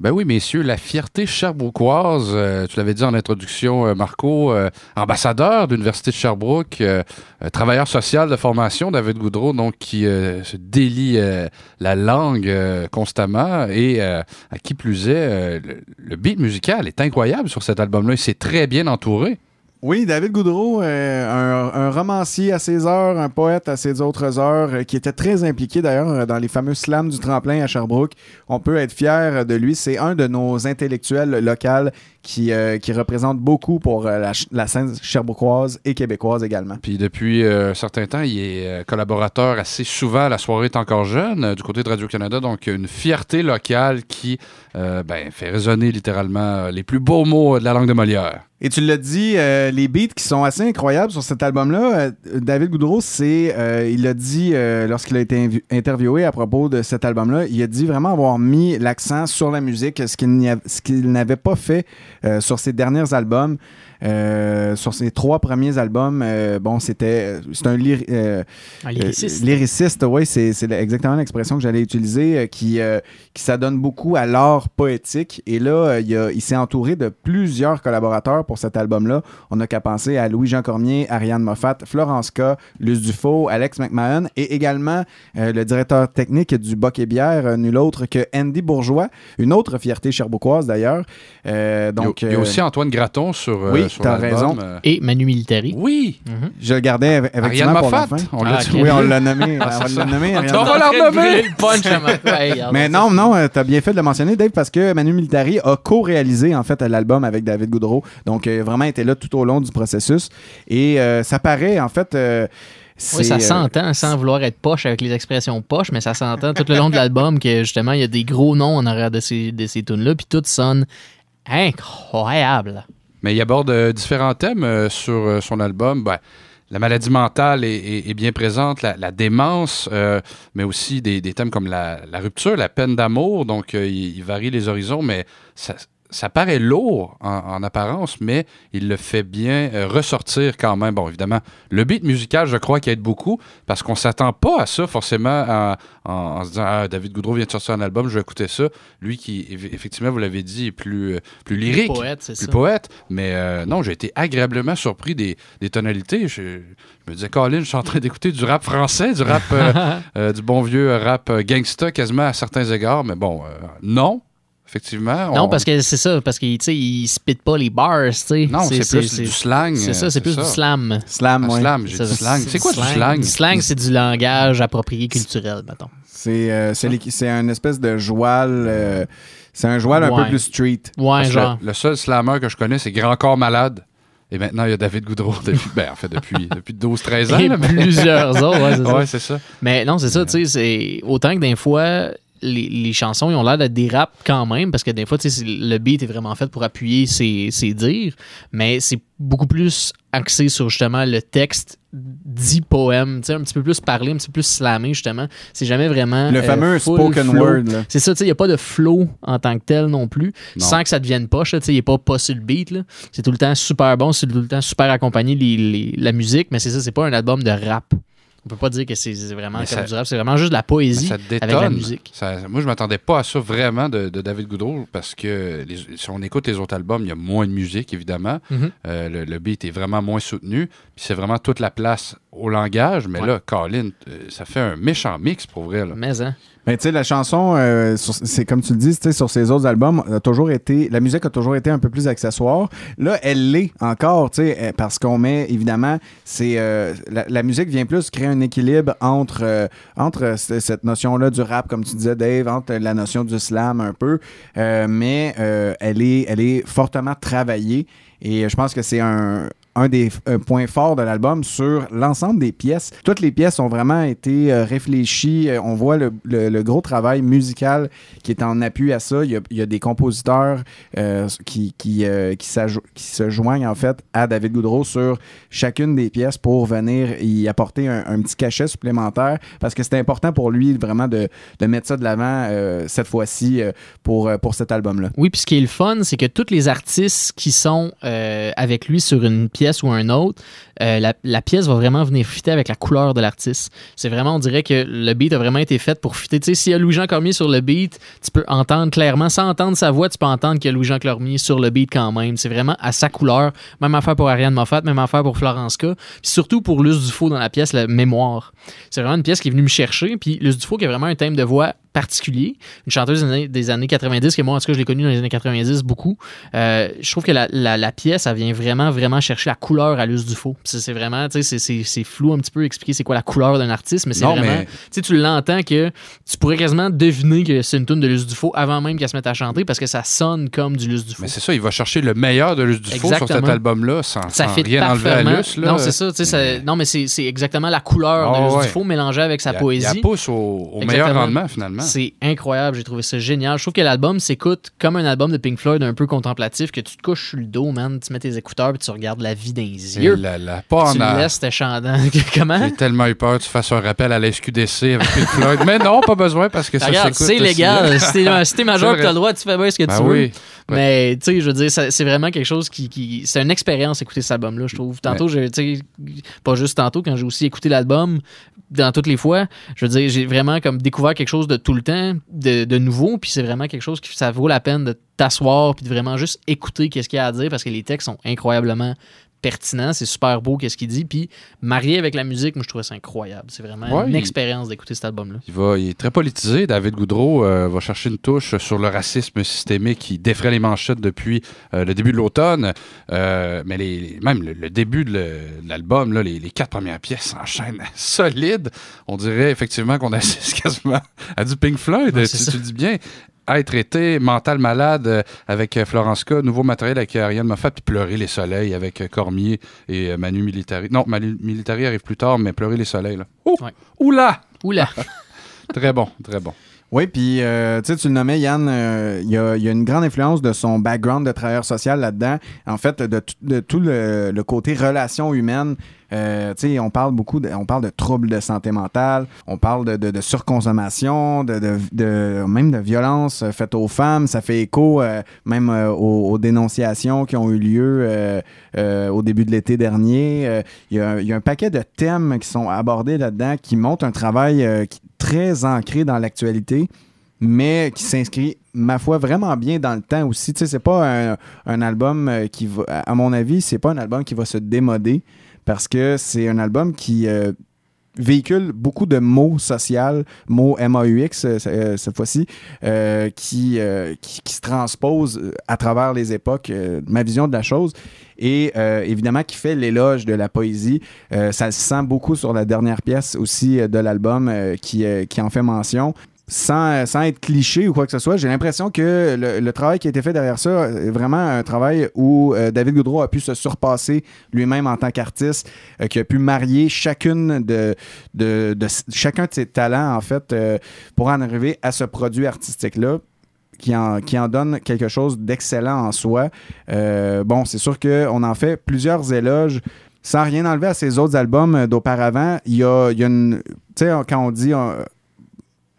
Ben oui, messieurs, la fierté cherbrouquoise, euh, tu l'avais dit en introduction, euh, Marco, euh, ambassadeur de l'Université de Sherbrooke, euh, euh, travailleur social de formation, David Goudreau, donc qui euh, se délie euh, la langue euh, constamment et euh, à qui plus est, euh, le, le beat musical est incroyable sur cet album-là. Il s'est très bien entouré. Oui, David Goudreau, euh, un, romancier à ses heures, un poète à ses autres heures, euh, qui était très impliqué d'ailleurs euh, dans les fameux slams du tremplin à Sherbrooke. On peut être fier de lui. C'est un de nos intellectuels locaux qui, euh, qui représente beaucoup pour euh, la, scène cherbourgoise et québécoise également. Puis depuis euh, un certain temps, il est collaborateur assez souvent à La soirée est encore jeune du côté de Radio-Canada. Donc, une fierté locale qui ben, fait résonner littéralement les plus beaux mots de la langue de Molière. Et tu l'as dit, euh, les beats qui sont assez incroyables sur cet album-là, euh, David Goudreau, c'est, euh, il l'a dit lorsqu'il a été interviewé à propos de cet album-là, il a dit vraiment avoir mis l'accent sur la musique, ce qu'il n'y a- ce qu'il n'avait pas fait sur ses derniers albums. Euh, sur ses trois premiers albums, euh, bon, c'était c'est un, lyri- euh, Un lyriciste. euh, lyriciste, oui, c'est c'est exactement l'expression que j'allais utiliser, euh, qui, euh, qui s'adonne beaucoup à l'art poétique. Et là, euh, il, a- il s'est entouré de plusieurs collaborateurs pour cet album-là. On n'a qu'à penser à Louis-Jean Cormier, Ariane Moffat, Florence K, Luce Dufault, Alex McMahon et également euh, le directeur technique du Boc et Bière, euh, nul autre que Andy Bourgeois, une autre fierté cherbouquoise d'ailleurs. Euh, donc, il y a, euh, aussi Antoine Gratton sur, euh, oui, sur t'as l'album, raison. euh, Et Manu Militari. Oui. Je le gardais eff- effectivement Ariane pour la fin. on l'a Ah. Oui, on l'a <laughs> nommé. Ah, on c'est l'a nommé. On va la renommer. Mais non, non, euh, t'as bien fait de le mentionner, Dave, parce que Manu Militari a co-réalisé en fait l'album avec David Goudreau. Donc, euh, vraiment été là tout au long du processus. Et euh, ça paraît, en fait. euh, Oui, ça s'entend sans vouloir être poche avec les expressions poche, mais ça s'entend tout le long de l'album que justement, il y a des gros noms en arrière de ces, de ces tunes-là, puis tout sonne incroyable. Mais il aborde euh, différents thèmes euh, sur euh, son album. Ben, la maladie mentale est, bien présente, la, démence, mais aussi des, thèmes comme la, rupture, la peine d'amour. Donc, il, il varie les horizons, mais ça, ça paraît lourd en, en apparence, mais il le fait bien euh, ressortir quand même. Bon, évidemment, le beat musical, je crois qu'il aide beaucoup parce qu'on s'attend pas à ça forcément en, en- en se disant ah, David Goudreau vient de sortir un album, je vais écouter ça. Lui qui, eff- effectivement, vous l'avez dit, est plus, euh, plus lyrique, poète, c'est plus ça. poète. Mais euh, non, j'ai été agréablement surpris des, des tonalités. Je, je me disais, Colin, je suis en train d'écouter du rap français, du rap, euh, <laughs> du bon vieux rap gangsta quasiment à certains égards. Mais bon, non, effectivement. Non, on- parce que c'est ça, parce qu'il il spit pas les bars, tu sais. Non, c'est plus du slang, C'est ça, c'est plus du slam. Slam, Ah, ouais. slam, j'ai slang. C'est quoi du slang? Du slang, c'est du langage approprié culturel, mettons. C'est euh, c'est un espèce de joual. euh, c'est un joual un peu plus street. Ouais, genre. Le, le seul slammer que je connais, c'est Grand Corps Malade. Et maintenant, il y a David Goudreau depuis, ben, en fait, depuis, <laughs> depuis 12-13 ans. Et là, mais- plusieurs autres, ouais, c'est <laughs> ça. Ouais, c'est ça. Mais non, c'est ça, tu sais, c'est autant que des fois, les, les chansons, ils ont l'air d'être des raps quand même, parce que des fois, le beat est vraiment fait pour appuyer ses, ses dires, mais c'est beaucoup plus axé sur justement le texte dit poème, tu sais, un petit peu plus parlé, un petit peu plus slamé, justement. C'est jamais vraiment. Le euh, fameux spoken flow. word, là. C'est ça, tu sais, il n'y a pas de flow en tant que tel non plus, Non. sans que ça devienne poche, tu sais, il n'est pas pas sur le beat, là. C'est tout le temps super bon, c'est tout le temps super accompagné les- les- la musique, mais c'est ça, c'est pas un album de rap. On peut pas dire que c'est vraiment Mais comme ça- du rap, c'est vraiment juste de la poésie ça avec la musique. Ça- moi, je m'attendais pas à ça vraiment de, de David Goudreau parce que les- si on écoute les autres albums, il y a moins de musique, évidemment. Mhm. Euh, le, le beat est vraiment moins soutenu. Puis c'est vraiment toute la place au langage. Mais Ouais. là, Colin, euh, ça fait un méchant mix pour vrai. Là. Mais, hein. Mais tu sais, la chanson, euh, c'est comme tu le dis, sur ses autres albums, a toujours été, la musique a toujours été un peu plus accessoire. Là, elle l'est encore, tu sais, euh, parce qu'on met, évidemment, c'est euh, la, musique vient plus créer un équilibre entre, euh, entre cette notion-là du rap, comme tu disais, Dave, entre la notion du slam un peu, euh, mais euh, elle, est, elle est fortement travaillée. Et je pense que c'est un, un des euh, points forts de l'album sur l'ensemble des pièces. Toutes les pièces ont vraiment été euh, réfléchies. Euh, on voit le, le- gros travail musical qui est en appui à ça. Il y a, il y a des compositeurs euh, qui, qui, qui, qui se joignent en fait à David Goudreau sur chacune des pièces pour venir y apporter un, petit cachet supplémentaire parce que c'était important pour lui vraiment de, de mettre ça de l'avant cette fois-ci pour, pour cet album-là. Oui, puis ce qui est le fun, c'est que tous les artistes qui sont avec lui sur une pièce ou un autre, euh, la, la pièce va vraiment venir fitter avec la couleur de l'artiste. C'est vraiment, on dirait que le beat a vraiment été fait pour fitter. Tu sais, s'il y a Louis-Jean Cormier sur le beat, tu peux entendre clairement, sans entendre sa voix, tu peux entendre qu'il y a Louis-Jean Cormier sur le beat quand même. C'est vraiment à sa couleur. Même affaire pour Ariane Moffat, même affaire pour Florence K. Puis surtout pour Luce Dufault dans la pièce, la mémoire. C'est vraiment une pièce qui est venue me chercher. Puis Luce Dufault qui a vraiment un thème de voix particulier. Une chanteuse des années, des années 90, que moi, en tout cas, je l'ai connue dans les années 90 beaucoup. Euh, je trouve que la, la- la pièce, elle vient vraiment, vraiment chercher la couleur à Luce Dufault. C'est c'est vraiment, tu sais, c'est- flou un petit peu expliquer c'est quoi la couleur d'un artiste, mais c'est vraiment, mais- tu sais, tu l'entends que tu pourrais quasiment deviner que c'est une tune de Luce Dufault avant même qu'elle se mette à chanter parce que ça sonne comme du Luce Dufault. Mais c'est ça, il va chercher le meilleur de Luce Dufault sur cet album-là, sans, ça sans fit rien enlever à. Là. Non, c'est ça, tu sais, non, mais c'est exactement la couleur Ah de Luce ouais. Dufault mélangée avec sa Il y a- poésie. il pousse au, au meilleur rendement, finalement. C'est incroyable, j'ai trouvé ça génial. Je trouve que l'album s'écoute comme un album de Pink Floyd un peu contemplatif, que tu te couches sur le dos, man, tu mets tes écouteurs puis tu regardes la vie dans les yeux. là, là, pas tu en laisses te chantant. <laughs> Comment? J'ai tellement eu peur que tu fasses un rappel à la SQDC avec Pink Floyd. Mais non, pas besoin parce que ça s'écoute c'est légal. Si t'es si t'es majeur C'est tu as vrai. le droit, tu fais bien ce que Ben tu veux. Mais tu sais, je veux dire, c'est vraiment quelque chose qui. qui- c'est une expérience écouter cet album-là, je trouve. Tantôt, j'ai, tu sais, pas juste tantôt, quand j'ai aussi écouté l'album, dans toutes les fois, je veux dire, j'ai vraiment comme découvert quelque chose de tout le temps, de, nouveau, puis c'est vraiment quelque chose qui ça vaut la peine de t'asseoir puis de vraiment juste écouter qu'est-ce qu'il y a à dire parce que les textes sont incroyablement pertinents, c'est super beau qu'est-ce qu'il dit, puis marié avec la musique, moi je trouvais ça incroyable. C'est vraiment Ouais, une il- expérience d'écouter cet album-là. Il, va, il est très politisé. David Goudreau euh, va chercher une touche sur le racisme systémique qui défraie les manchettes depuis euh, le début de l'automne. Euh, mais les, même le, le début de l'album, là, les, les quatre premières pièces s'enchaînent <laughs> solides. On dirait effectivement qu'on assiste <laughs> quasiment à du Pink Floyd. Ouais, ça. tu dis bien. Être été, mental malade euh, avec euh, Florence K, nouveau matériel avec Ariane Moffat, puis pleurer les soleils avec euh, Cormier et euh, Manu Militari. Non, Manu Militari arrive plus tard, mais pleurer les soleils. Là. Oh! Oula! Oula! <laughs> <laughs> très bon, très bon. Oui, puis euh, tu sais, tu le nommais, Yann, euh, il y, a, il y a une grande influence de son background de travailleur social là-dedans. En fait, de, tout- de tout le, le côté relations humaines. Euh, on parle beaucoup, de, troubles de santé mentale, on parle de, surconsommation, de, même de violence euh, faite aux femmes. Ça fait écho euh, même euh, aux, dénonciations qui ont eu lieu au début de l'été dernier. Il y, a, un paquet de thèmes qui sont abordés là-dedans qui montrent un travail très ancré dans l'actualité mais qui s'inscrit, ma foi, vraiment bien dans le temps aussi. Tu sais, pas un, album qui à mon avis, c'est pas un album qui va se démoder parce que c'est un album qui euh, véhicule beaucoup de mots sociaux, mots MAUX euh, euh, cette fois-ci, euh, qui, qui, se transposent à travers les époques, ma vision de la chose. Et évidemment, qui fait l'éloge de la poésie. Ça se sent beaucoup sur la dernière pièce aussi de l'album qui, qui en fait mention sans, sans être cliché ou quoi que ce soit, j'ai l'impression que le, travail qui a été fait derrière ça est vraiment un travail où euh, David Goudreau a pu se surpasser lui-même en tant qu'artiste, euh, qui a pu marier chacune de, chacun de ses talents, en fait, euh, pour en arriver à ce produit artistique-là. Qui en, qui en donne quelque chose d'excellent en soi. Euh, bon, c'est sûr qu'on en fait plusieurs éloges sans rien enlever à ses autres albums euh, d'auparavant. Il y a, il y a une. Tu sais, quand on dit euh,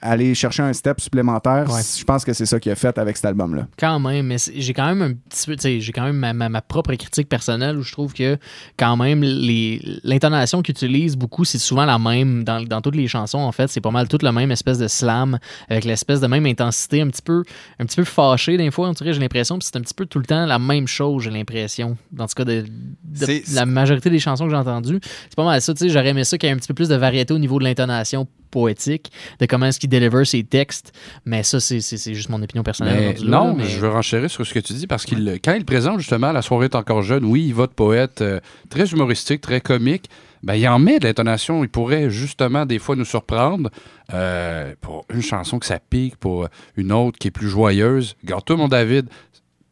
aller chercher un step supplémentaire, Ouais. je pense que c'est ça qu'il a fait avec cet album-là. Quand même, mais j'ai quand même un petit peu, tu sais, j'ai quand même ma, ma- ma propre critique personnelle où je trouve que quand même les- l'intonation qu'il utilise beaucoup, c'est souvent la même dans, dans toutes les chansons en fait, c'est pas mal toute la même espèce de slam avec l'espèce de même intensité un petit peu un petit peu fâchée des fois, on dirait j'ai l'impression, puis c'est un petit peu tout le temps la même chose, j'ai l'impression. Dans tout cas de, de la majorité des chansons que j'ai entendues, c'est pas mal ça, tu sais, j'aurais aimé ça qu'il y ait un petit peu plus de variété au niveau de l'intonation poétique, de comment est-ce qu'il deliver ses textes, mais ça c'est juste mon opinion personnelle. Mais rendu là, non, mais- je veux renchérir sur ce que tu dis parce qu'il, quand il présente justement La soirée est encore jeune, oui, il va de poète euh, très humoristique, très comique. Ben, il en met de l'intonation. Il pourrait justement des fois nous surprendre euh, pour une chanson que ça pique, pour une autre qui est plus joyeuse. Garde-toi, mon David.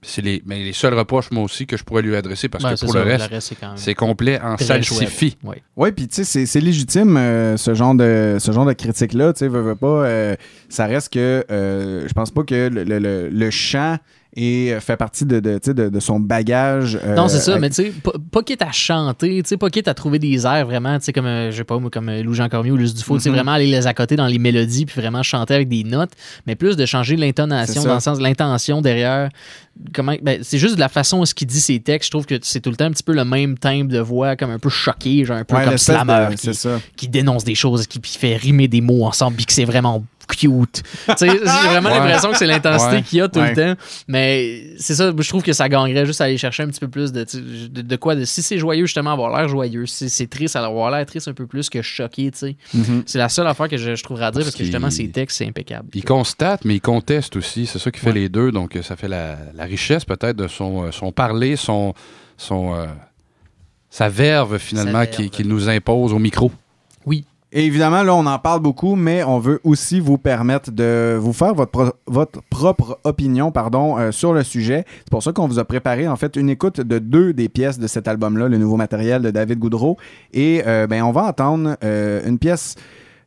C'est les, mais les seuls reproches, moi aussi, que je pourrais lui adresser parce Ben, que pour ça, le le reste, reste, c'est quand même c'est complet en salsifie. chouette. Ouais. Oui, puis tu sais, c'est- c'est légitime euh, ce genre de ce genre de critique-là. Tu sais, veux, veux pas, euh, ça reste que euh, je pense pas que le, le, le- le chant est, fait partie de, de, de, de son bagage. euh, Non, c'est ça, avec- mais tu sais, pas, pas quitte à chanter, tu sais, pas quitte à trouver des airs vraiment, tu sais, comme, euh, je sais pas, comme euh, Lou-Jean Cormier ou Luce Dufault, tu sais, Mhm. vraiment aller les accoter dans les mélodies puis vraiment chanter avec des notes, mais plus de changer l'intonation dans le sens de l'intention derrière. Comment, ben, c'est juste de la façon dont ce qu'il dit ses textes, je trouve que c'est tout le temps un petit peu le même timbre de voix, comme un peu choqué, genre un peu Ouais, comme slammer qui, qui dénonce des choses, qui, puis fait rimer des mots ensemble, puis que c'est vraiment cute. J'ai <laughs> vraiment Ouais. l'impression que c'est l'intensité Ouais. qu'il y a tout Ouais. le temps. Mais c'est ça, je trouve que ça gagnerait juste à aller chercher un petit peu plus de, de, de quoi. De, si c'est joyeux, justement, avoir l'air joyeux. Si c'est triste, avoir l'air triste un peu plus que choqué. tu sais. Mhm. C'est la seule affaire que je, je trouverais à dire parce que justement, ces textes, c'est impeccable. Il constate, mais il conteste aussi. C'est ça qui fait les deux. Donc, ça fait la, la richesse peut-être de son, euh, son parler, son, son, euh, sa verve finalement qu'il nous impose au micro. Et évidemment, là, on en parle beaucoup, mais on veut aussi vous permettre de vous faire votre, votre propre opinion pardon, euh, sur le sujet. C'est pour ça qu'on vous a préparé, en fait, une écoute de deux des pièces de cet album-là, le nouveau matériel de David Goudreau. Et euh, ben, on va entendre euh, une pièce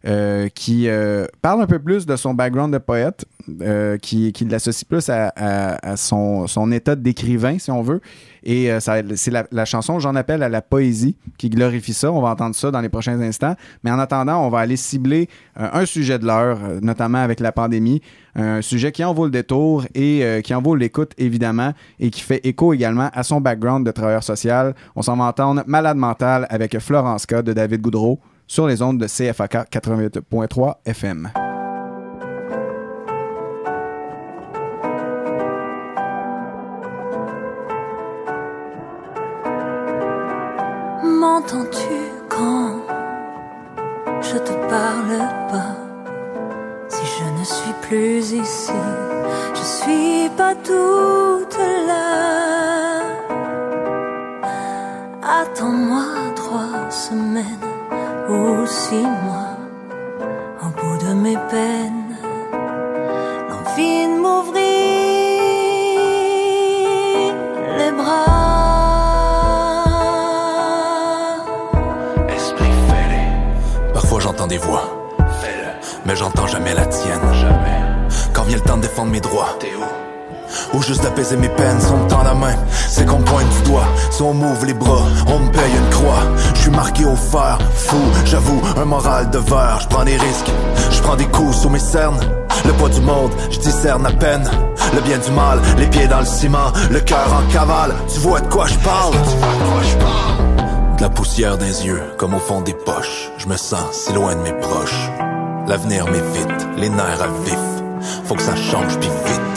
euh, qui euh, parle un peu plus de son background de poète, euh, qui, qui l'associe plus à, son, son état d'écrivain, si on veut. Et euh, c'est la, la chanson J'en appelle à la poésie qui glorifie ça. On va entendre ça dans les prochains instants. Mais en attendant, on va aller cibler un sujet de l'heure, notamment avec la pandémie. Un sujet qui en vaut le détour et qui en vaut l'écoute, évidemment, et qui fait écho également à son background de travailleur social. On s'en va entendre Malade mental avec Florence K de David Goudreau sur les ondes de CFAK 88.3 FM. M'entends-tu quand je te parle pas? Si je ne suis plus ici, je suis pas toute là. Attends-moi trois semaines ou six mois au bout de mes peines. L'envie de m'ouvrir les bras. Esprit fêlé. Parfois j'entends des voix. Mais j'entends jamais la tienne. Jamais. Quand vient le temps de défendre mes droits. T'es où? Ou juste d'apaiser mes peines, si on me tend la main, c'est qu'on me pointe du doigt. Si on m'ouvre les bras, on me paye une croix. Je suis marqué au fer, fou, j'avoue, un moral de verre. Je prends des risques, je prends des coups sous mes cernes. Le poids du monde, je discerne à peine. Le bien du mal, les pieds dans le ciment, le cœur en cavale. Tu vois de quoi je parle? De la poussière des yeux, comme au fond des poches. Je me sens si loin de mes proches. L'avenir m'évite, les nerfs à vif. Faut que ça change puis vite.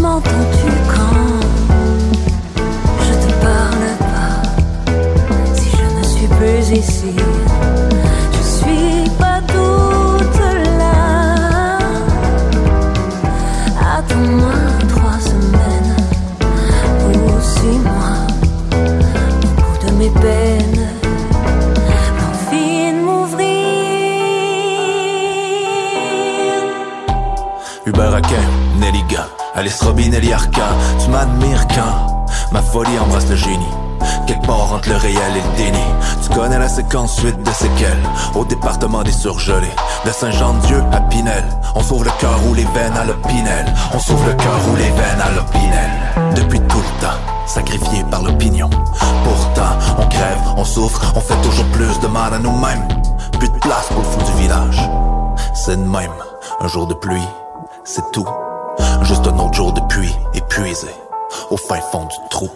M'entends-tu quand je te parle pas Si je ne suis plus ici, je suis pas toute là. Attends-moi trois semaines ou six mois au bout de mes peines. L'envie de m'ouvrir. Hubert Aquin, Nelliga, Alice Robin, Nelly Arcan. Tu m'admires quand ma folie embrasse le génie. Quelque part entre le réel et le déni. Tu connais la séquence suite de séquelles. Au département des surgelés. De Saint-Jean-de-Dieu à Pinel. On sauve le cœur ou les veines à l'opinel. On sauve le cœur ou les veines à l'opinel. Depuis tout le temps, sacrifié par l'opinion. Pourtant, on crève, on souffre, on fait toujours plus de mal à nous-mêmes. Plus de place pour le fou du village. C'est de même. Un jour de pluie, c'est tout. Juste un autre jour de pluie épuisé. Au fin fond du trou.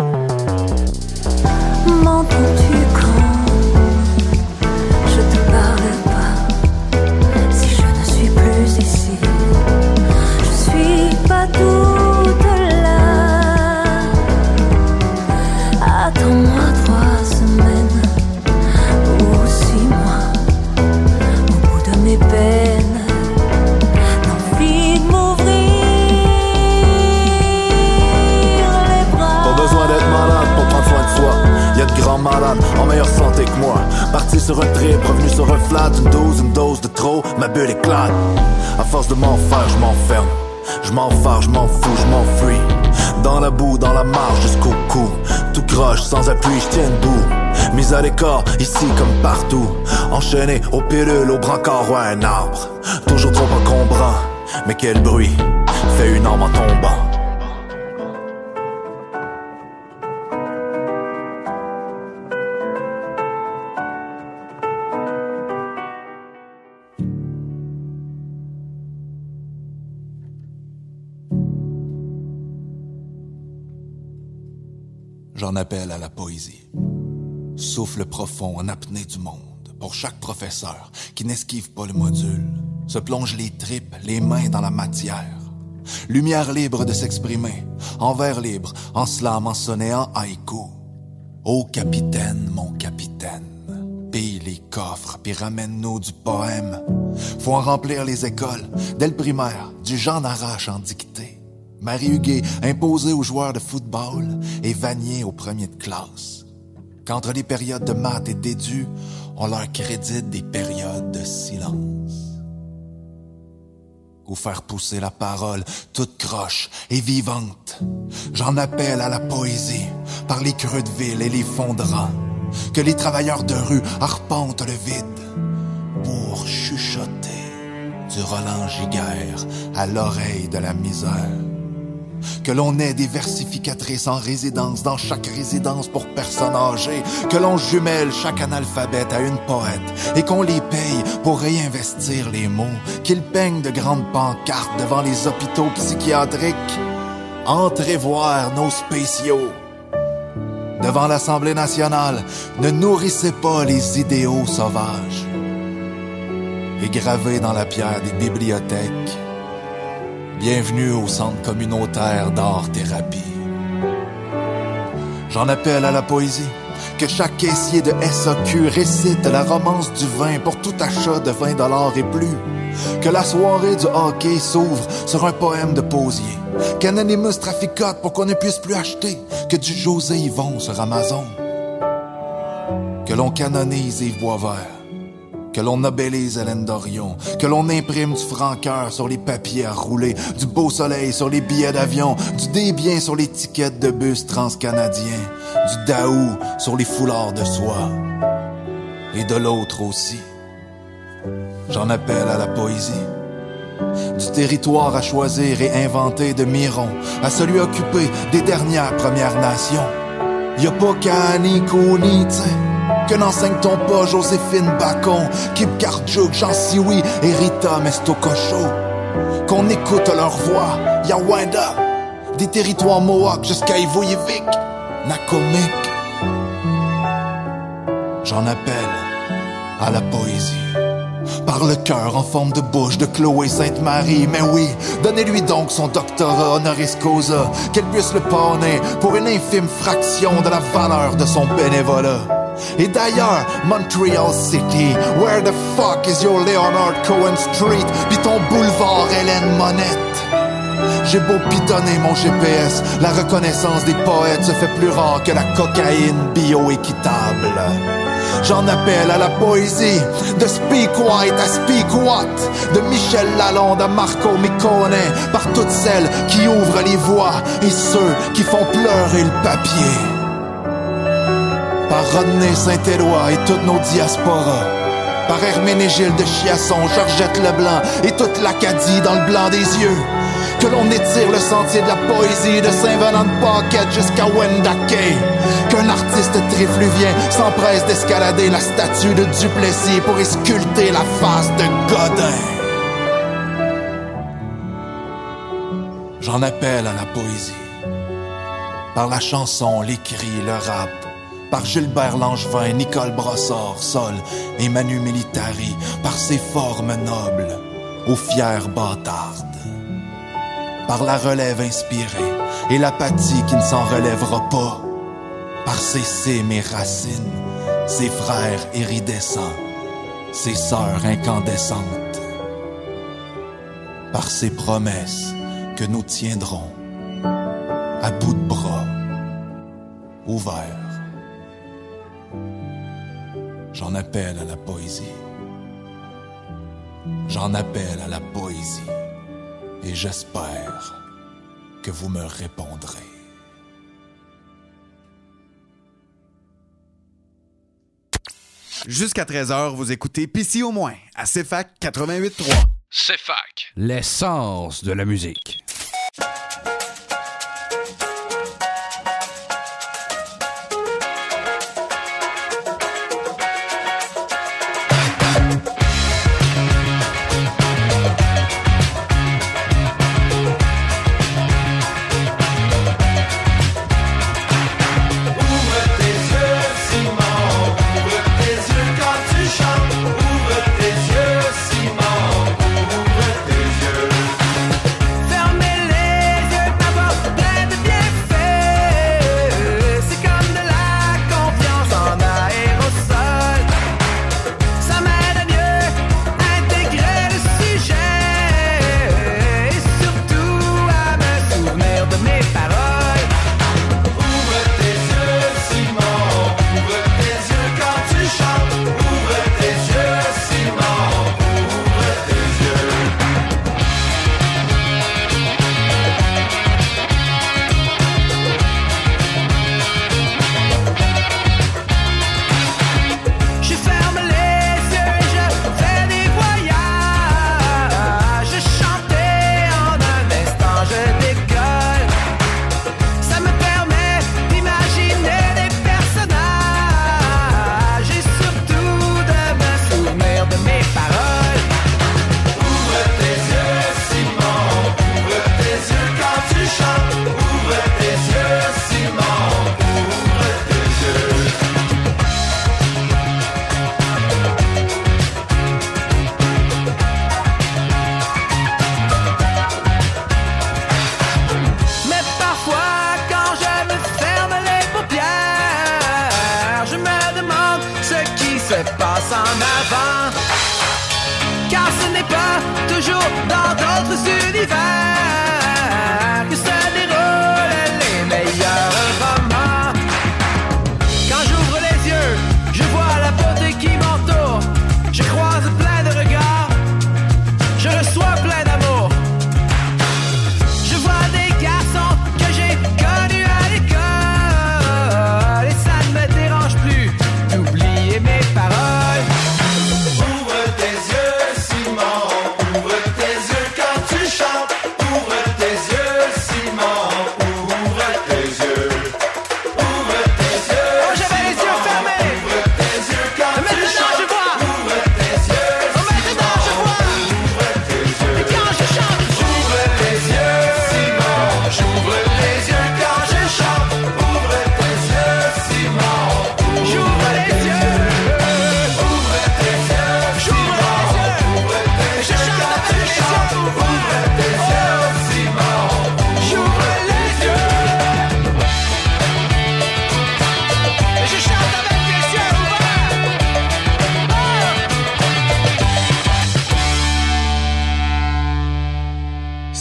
Santé que moi. Parti sur un trip, revenu sur un flat, une dose, une dose de trop, ma bulle éclate. À force de m'en faire, je m'enferme. Je m'enfarge, je m'en fous, je m'enfuis. Dans la boue, dans la marge jusqu'au cou. Tout croche, sans appui, je tiens debout. Mise à l'écart, ici comme partout. Enchaîné aux pilules, au brancard ou à un arbre. Toujours trop encombrant. Mais quel bruit fait une arme en tombant? J'en appelle à la poésie. Souffle profond en apnée du monde pour chaque professeur qui n'esquive pas le module, se plonge les tripes, les mains dans la matière. Lumière libre de s'exprimer, en vers libre, en slam, en sonnet, en haïku. Ô capitaine, mon capitaine, pille les coffres, puis ramène-nous du poème. Faut en remplir les écoles, dès le primaire, du genre arrache en dictée. Marie Huguet imposée aux joueurs de et Vanier au premier de classe. Qu'entre les périodes de maths et d'édu, on leur crédite des périodes de silence. Ou faire pousser la parole toute croche et vivante. J'en appelle à la poésie par les creux de ville et les fonds de. Que les travailleurs de rue arpentent le vide pour chuchoter du Roland Giguère à l'oreille de la misère. Que l'on ait des versificatrices en résidence dans chaque résidence pour personnes âgées. Que l'on jumelle chaque analphabète à une poète et qu'on les paye pour réinvestir les mots. Qu'ils peignent de grandes pancartes devant les hôpitaux psychiatriques. Entrez voir nos spéciaux. Devant l'Assemblée nationale, ne nourrissez pas les idéaux sauvages. Et gravés dans la pierre des bibliothèques, Bienvenue au centre communautaire d'art-thérapie. J'en appelle à la poésie. Que chaque caissier de SAQ récite la romance du vin pour tout achat de 20 dollars et plus. Que la soirée du hockey s'ouvre sur un poème de Posier. Qu'Anonymous traficote pour qu'on ne puisse plus acheter que du José Yvon sur Amazon. Que l'on canonise Yves Boisvert que l'on nobélise Hélène Dorion, que l'on imprime du franc-cœur sur les papiers à rouler, du beau soleil sur les billets d'avion, du débien sur les tickets de bus transcanadiens, du daou sur les foulards de soie, et de l'autre aussi. J'en appelle à la poésie. Du territoire à choisir et inventer de Miron à celui occupé des dernières Premières Nations. Y a pas qu'à ni Que n'enseigne-t-on pas Joséphine Bacon, Kip Kardjouk, Jean Sioui et Rita Mestococho? Qu'on écoute leur voix, Yawanda, des territoires Mohawk jusqu'à Ivoyevik, Nakomik. J'en appelle à la poésie. Par le cœur en forme de bouche de Chloé Sainte-Marie, mais oui, donnez-lui donc son doctorat honoris causa, qu'elle puisse le pawner pour une infime fraction de la valeur de son bénévolat. Et d'ailleurs, Montreal City, where the fuck is your Leonard Cohen Street, pis ton boulevard Hélène Monette? J'ai beau pitonner mon GPS, la reconnaissance des poètes se fait plus rare que la cocaïne bioéquitable. J'en appelle à la poésie, de Speak White à Speak What, de Michel Lalonde à Marco Micone, par toutes celles qui ouvrent les voies et ceux qui font pleurer le papier par Rodney Saint-Éloi et toutes nos diasporas, par Herménégilde de Chiasson, Georgette Leblanc et toute l'Acadie dans le blanc des yeux. Que l'on étire le sentier de la poésie de Saint-Venant de Paquette jusqu'à Wendake. Qu'un artiste trifluvien s'empresse d'escalader la statue de Duplessis pour y sculpter la face de Godin. J'en appelle à la poésie. Par la chanson, les cris, le rap, par Gilbert Langevin, Nicole Brossard, Sol et Manu Militari, par ses formes nobles, aux fières bâtardes. Par la relève inspirée et l'apathie qui ne s'en relèvera pas, par ses cimes et racines, ses frères iridescents, ses sœurs incandescentes, par ses promesses que nous tiendrons à bout de bras, ouverts. J'en appelle à la poésie. J'en appelle à la poésie. Et j'espère que vous me répondrez. Jusqu'à 13h, vous écoutez PC au moins à CFAC 88.3. CFAC. L'essence de la musique.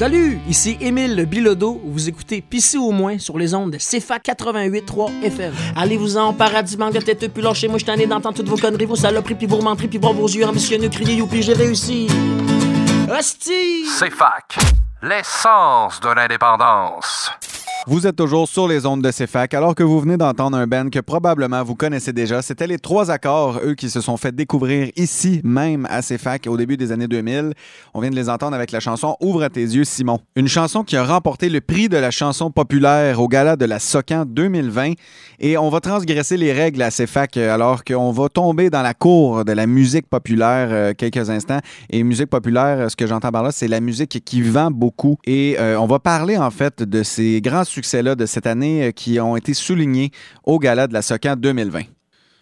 Salut, ici Émile le Bilodeau. Vous écoutez Pissé au moins sur les ondes de CFA 88.3 FM. Allez-vous-en, paradis, mangue tête, puis lâchez moi je t'en ai d'entendre toutes vos conneries, vos saloperies, puis vos menteries, puis voir vos yeux ambitionneux crier, youpi, j'ai réussi. Hostie! CFAC, l'essence de l'indépendance. Vous êtes toujours sur les ondes de CFAC alors que vous venez d'entendre un band que probablement vous connaissez déjà. C'était les trois accords, eux, qui se sont fait découvrir ici même à CFAC au début des années 2000. On vient de les entendre avec la chanson Ouvre tes yeux, Simon. Une chanson qui a remporté le prix de la chanson populaire au gala de la Socan 2020. Et on va transgresser les règles à CFAC euh, alors qu'on va tomber dans la cour de la musique populaire euh, quelques instants. Et musique populaire, euh, ce que j'entends par là, c'est la musique qui vend beaucoup. Et on va parler en fait de ces grands succès-là de cette année euh, qui ont été soulignés au gala de la Socan 2020.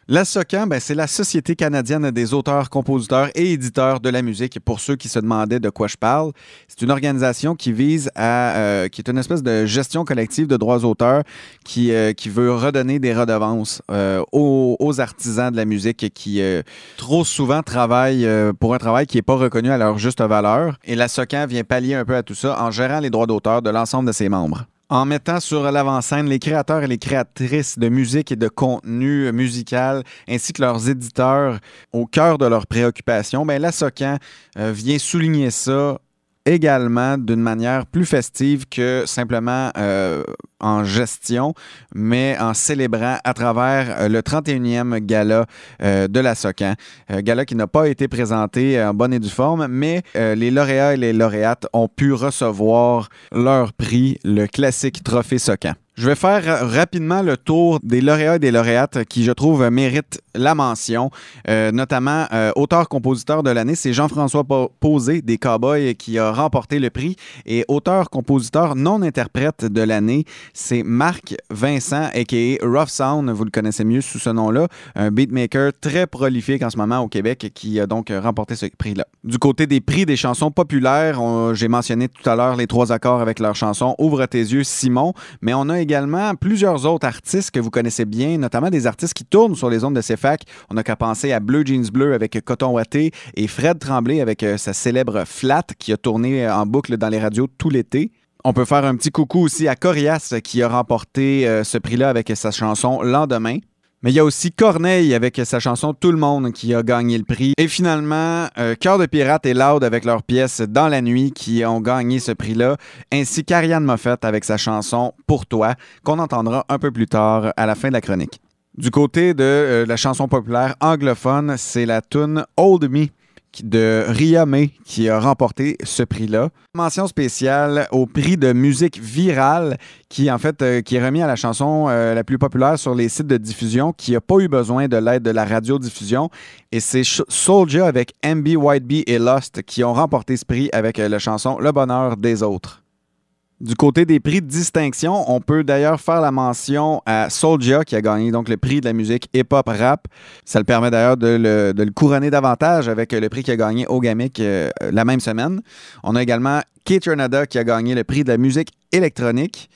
La SOCAN, ben, c'est la Société canadienne des auteurs, compositeurs et éditeurs de la musique. Pour ceux qui se demandaient de quoi je parle, c'est une organisation qui vise à, euh, qui est une espèce de gestion collective de droits d'auteur qui, euh, qui veut redonner des redevances euh, aux, aux artisans de la musique qui euh, trop souvent travaillent euh, pour un travail qui n'est pas reconnu à leur juste valeur. Et la SOCAN vient pallier un peu à tout ça en gérant les droits d'auteur de l'ensemble de ses membres en mettant sur l'avant-scène les créateurs et les créatrices de musique et de contenu musical, ainsi que leurs éditeurs au cœur de leurs préoccupations, ben, la SOCAN euh, vient souligner ça également d'une manière plus festive que simplement euh, en gestion, mais en célébrant à travers euh, le 31e gala euh, de la SOCAN. Euh, gala qui n'a pas été présenté en bonne et due forme, mais les lauréats et les lauréates ont pu recevoir leur prix, le classique trophée SOCAN. Je vais faire rapidement le tour des lauréats et des lauréates qui, je trouve, méritent la mention. Euh, notamment, euh, auteur-compositeur de l'année, c'est Jean-François Po- Posé des Cowboys qui a remporté le prix. Et auteur-compositeur non-interprète de l'année, c'est Marc Vincent, a.k.a. Rough Sound, vous le connaissez mieux sous ce nom-là, un beatmaker très prolifique en ce moment au Québec qui a donc remporté ce prix-là. Du côté des prix des chansons populaires, j'ai mentionné tout à l'heure les trois accords avec leur chanson Ouvre tes yeux, Simon, mais on a également plusieurs autres artistes que vous connaissez bien, notamment des artistes qui tournent sur les ondes de CFAC. On n'a qu'à penser à Bleu Jeans Bleu avec Coton Watté et Fred Tremblay avec euh, sa célèbre Flat qui a tourné en boucle dans les radios tout l'été. On peut faire un petit coucou aussi à Corias qui a remporté euh, ce prix-là avec sa chanson Lendemain. Mais il y a aussi Corneille avec sa chanson Tout le monde qui a gagné le prix. Et finalement, euh, Cœur de pirate et Loud avec leur pièce Dans la nuit qui ont gagné ce prix-là, ainsi qu'Ariane Moffett avec sa chanson Pour toi, qu'on entendra un peu plus tard à la fin de la chronique. Du côté de euh, la chanson populaire anglophone, c'est la tune Old Me de Ria May qui a remporté ce prix-là. Mention spéciale au prix de musique virale qui en euh, est remis à la chanson euh, la plus populaire sur les sites de diffusion qui n'a pas eu besoin de l'aide de la radiodiffusion et c'est Soulja avec MB Whiteby et Lost qui ont remporté ce prix avec euh, la chanson Le bonheur des autres. Du côté des prix de distinction, on peut d'ailleurs faire la mention à Soulja qui a gagné donc le prix de la musique hip-hop rap. Ça le permet d'ailleurs de le, couronner davantage avec le prix qu'il a gagné au Gamic euh, la même semaine. On a également Kate Renada qui a gagné le prix de la musique électronique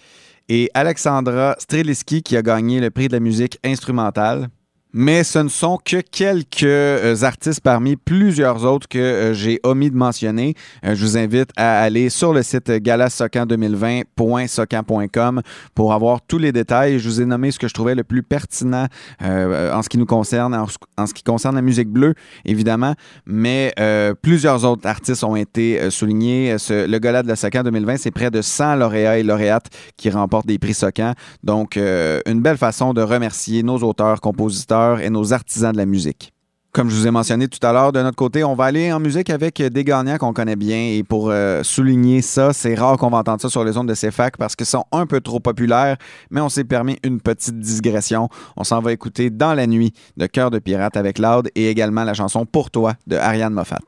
et Alexandra Streliski qui a gagné le prix de la musique instrumentale. Mais ce ne sont que quelques artistes parmi plusieurs autres que euh, j'ai omis de mentionner. Euh, je vous invite à aller sur le site galasocan2020.socan.com pour avoir tous les détails. Je vous ai nommé ce que je trouvais le plus pertinent euh, en ce qui nous concerne, en, ce- qui concerne la musique bleue, évidemment. Mais plusieurs autres artistes ont été soulignés. Le Gala de la Socan 2020, c'est près de 100 lauréats et lauréates qui remportent des prix Socan. Donc, une belle façon de remercier nos auteurs, compositeurs et nos artisans de la musique. Comme je vous ai mentionné tout à l'heure, de notre côté, on va aller en musique avec des gagnants qu'on connaît bien. Et pour euh, souligner ça, c'est rare qu'on va entendre ça sur les ondes de CFAC parce qu'ils sont un peu trop populaires, mais on s'est permis une petite digression. On s'en va écouter Dans la nuit de Cœur de Pirate avec Loud et également la chanson Pour toi de Ariane Moffat.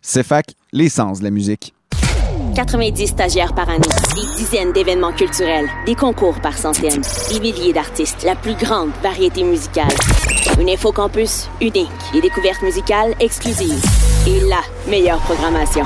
CFAC, l'essence de la musique. 90 stagiaires par année, des dizaines d'événements culturels, des concours par centaines, des milliers d'artistes, la plus grande variété musicale. Une info campus unique, des découvertes musicales exclusives et la meilleure programmation.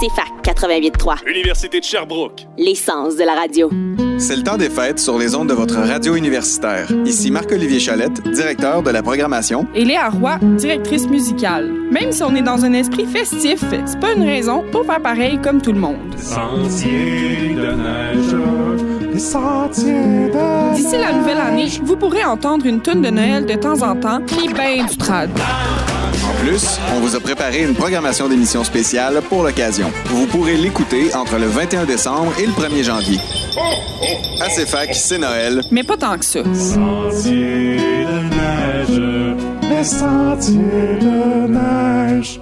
CFAC 88.3, Université de Sherbrooke. l'essence de la radio. C'est le temps des fêtes sur les ondes de votre radio universitaire. Ici Marc-Olivier Chalette, directeur de la programmation. Et Léa Roy, directrice musicale. Même si on est dans un esprit festif, c'est pas une raison pour faire pareil comme tout le monde. Sentier de neige, les sentiers de D'ici la nouvelle année, vous pourrez entendre une tonne de Noël de temps en temps, puis ben du trad. En plus, on vous a préparé une programmation d'émissions spéciales pour l'occasion. Vous pourrez l'écouter entre le 21 décembre et le 1er janvier. À CFAC, c'est Noël. Mais pas tant que ça. Sentiers de neige, les sentiers de neige.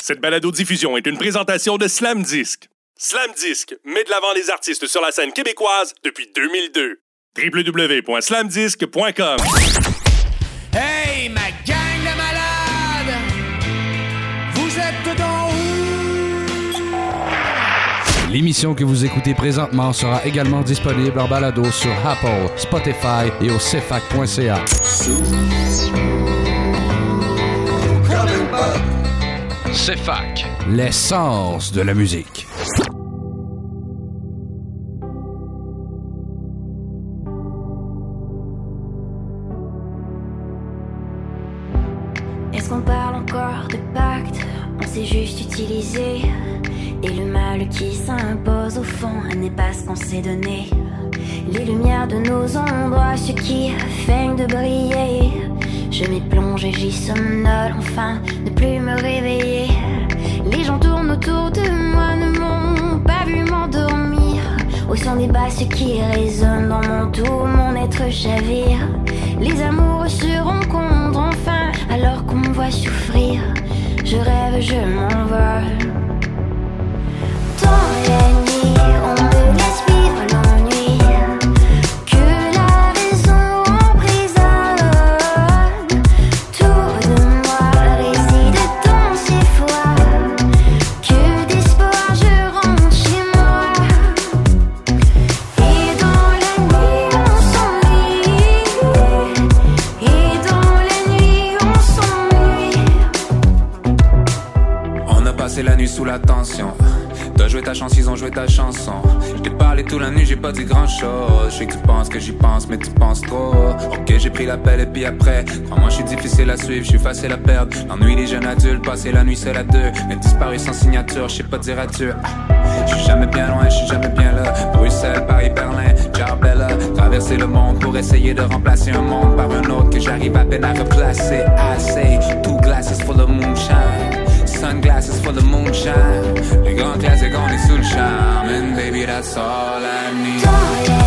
Cette balado-diffusion est une présentation de Slam Disc. Slam Disc met de l'avant les artistes sur la scène québécoise depuis 2002. www.slamdisc.com Hey, ma gang L'émission que vous écoutez présentement sera également disponible en balado sur Apple, Spotify et au cefac.ca. CEFAC, l'essence de la musique. S'est juste utilisé. Et le mal qui s'impose au fond n'est pas ce qu'on s'est donné. Les lumières de nos ombres, ce qui feignent de briller. Je m'y plonge et j'y somnole, enfin, ne plus me réveiller. Les gens tournent autour de moi, ne m'ont pas vu m'endormir. Au son des basses qui résonnent dans mon tout, mon être chavire. Les amoureux se rencontrent enfin, alors qu'on me voit souffrir. Je rêve, je m'envole. Dans la T'as joué ta chance, ils ont joué ta chanson. Je t'ai parlé toute la nuit, j'ai pas dit grand chose. Je sais que tu penses que j'y pense, mais tu penses trop. Ok, j'ai pris l'appel et puis après. Crois-moi, je suis difficile à suivre, je suis facile à perdre. L'ennui des jeunes adultes, passer la nuit seul à deux. Mais disparu sans signature, je sais pas dire adieu. Je suis jamais bien loin, je suis jamais bien là. Bruxelles, Paris, Berlin, Jarbella. Traverser le monde pour essayer de remplacer un monde par un autre que j'arrive à peine à replacer. I say, two glasses full of moonshine. Sunglasses full of moonshine. Les grands classiques, on est sous le charme. And baby, that's all I need. On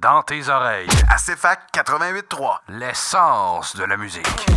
Dans tes oreilles. À CFAC 88.3, l'essence de la musique.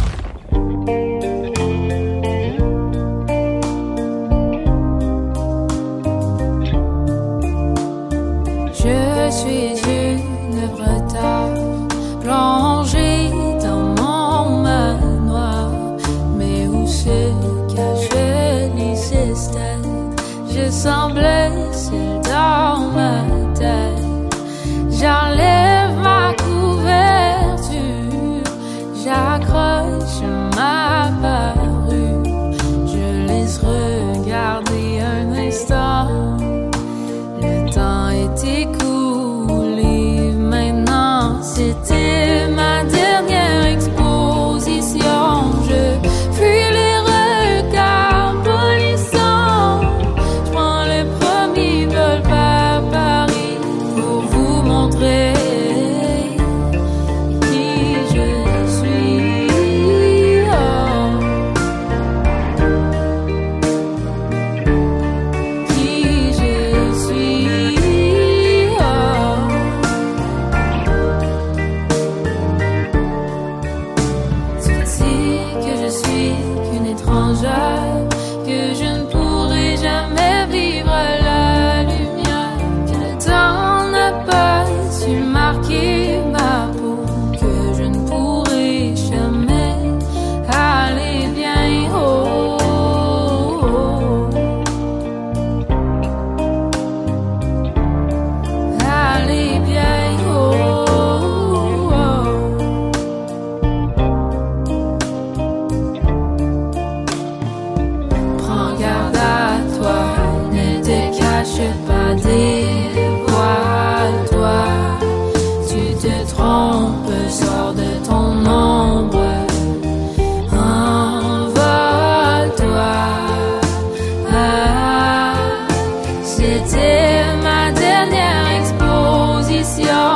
C'était ma dernière exposition.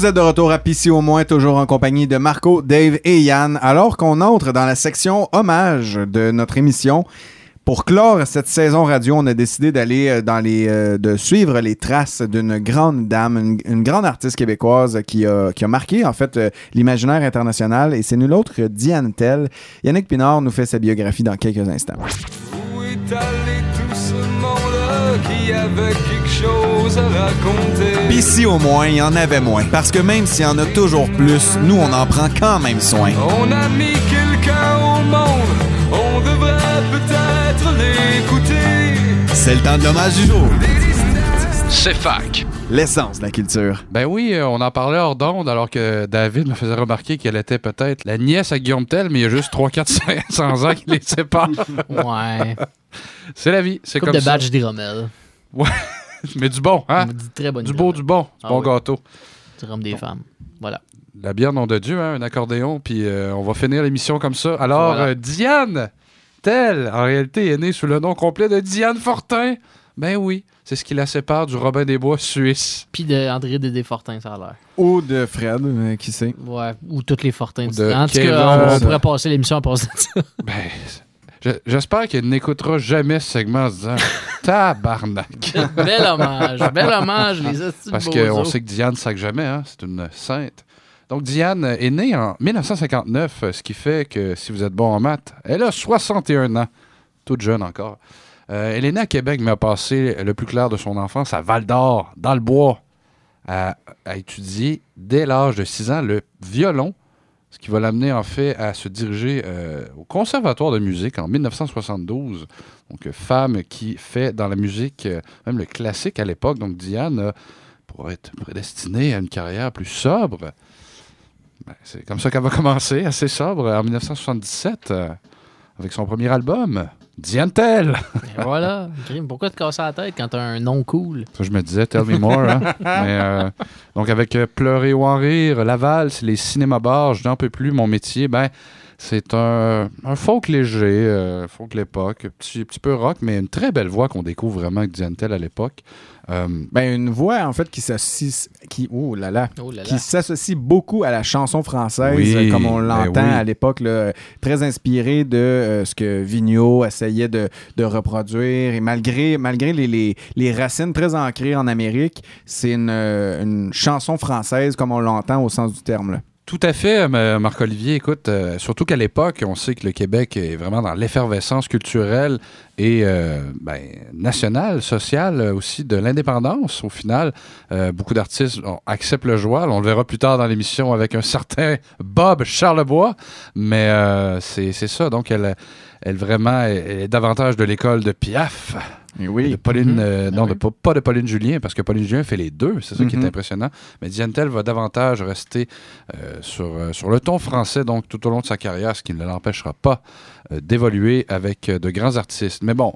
Vous êtes de retour à Pissy au moins, toujours en compagnie de Marco, Dave et Yann, alors qu'on entre dans la section hommage de notre émission. Pour clore cette saison radio, on a décidé d'aller euh, dans les, euh, de suivre les traces d'une grande dame, une, grande artiste québécoise qui a, qui a marqué en fait euh, l'imaginaire international et c'est nul autre que Diane Tell. Yannick Pinard nous fait sa biographie dans quelques instants. Qui avait quelque chose à raconter? Pis si au moins, il y en avait moins. Parce que même s'il y en a toujours plus, nous, on en prend quand même soin. On a mis quelqu'un au monde, on devrait peut-être l'écouter. C'est le temps de l'hommage du jour. C'est fac. L'essence de la culture. Ben oui, euh, on en parlait hors d'onde alors que David me faisait remarquer qu'elle était peut-être la nièce à Guillaume Tell, mais il y a juste 3, 4, 500 ans qui les séparent. Ouais. C'est la vie, c'est comme de ça. badge des Rommel. Ouais, <laughs> mais du bon, hein? Du très bonne Du beau, du bon, du Ah bon oui. gâteau. Du rhum des femmes. Voilà. La bière nom de Dieu, hein, un accordéon, puis euh, on va finir l'émission comme ça. Alors, Voilà. euh, Diane Tell, en réalité, est née sous le nom complet de Diane Fortin. Ben oui, c'est ce qui la sépare du Robin des Bois suisse. Puis de André Dédé Fortin, ça a l'air. Ou de Fred, euh, qui sait. Ouais, ou toutes les Fortins. De en tout cas, on, on ça. pourrait passer l'émission à passer de ça. <laughs> Ben, je- j'espère qu'elle n'écoutera jamais ce segment en se disant <laughs> Tabarnak. bel hommage, bel hommage, les Parce qu'on sait que Diane ne sac jamais, hein, c'est une sainte. Donc, Diane est née en 1959, euh, ce qui fait que, si vous êtes bon en maths, elle a 61 ans, toute jeune encore. Euh, elle est née à Québec, mais a passé le plus clair de son enfance à Val-d'Or, dans le bois, à, à étudier dès l'âge de 6 ans le violon, ce qui va l'amener en fait à se diriger euh, au Conservatoire de musique en 1972. Donc, euh, femme qui fait dans la musique, euh, même le classique à l'époque. Donc, Diane euh, pourrait être prédestinée à une carrière plus sobre. Ben, c'est comme ça qu'elle va commencer, assez sobre, en 1977, euh, avec son premier album, Diane Tell. Voilà, Grim, pourquoi te casser la tête quand t'as un nom cool? Ça, je me disais, tell me more. hein. <laughs> Mais, euh, donc, avec euh, Pleurer ou en rire, Laval, c'est les cinémas bars, je n'en peux plus, mon métier, ben, c'est un, un folk léger, euh, folk de l'époque, un petit, petit peu rock, mais une très belle voix qu'on découvre vraiment avec Diane Tell à l'époque. Euh, Ben, une voix, en fait, qui s'associe, qui, oh là là, Oh là là. qui s'associe beaucoup à la chanson française, Oui, comme on ben l'entend oui. à l'époque, très inspiré de euh, ce que Vigneault essayait de, de reproduire. Et malgré, malgré les, les- les racines très ancrées en Amérique, c'est une, euh, une chanson française comme on l'entend au sens du terme. là. Tout à fait, M- Marc-Olivier. Écoute, euh, surtout qu'à l'époque, on sait que le Québec est vraiment dans l'effervescence culturelle et euh, ben, nationale, sociale euh, aussi de l'indépendance. Au final, Euh, beaucoup d'artistes acceptent le joual. On le verra plus tard dans l'émission avec un certain <laughs> Bob Charlebois. Mais euh, c'est ça. Donc, elle, elle vraiment est, davantage de l'école de Piaf. oui. De Pauline, Mhm. euh, non, de- pas, de Pauline Julien, parce que Pauline Julien fait les deux. C'est ça qui est Mhm. impressionnant. Mais Diane va davantage rester euh, sur, euh, sur le ton français, donc tout au long de sa carrière, ce qui ne l'empêchera pas d'évoluer avec de grands artistes. Mais bon,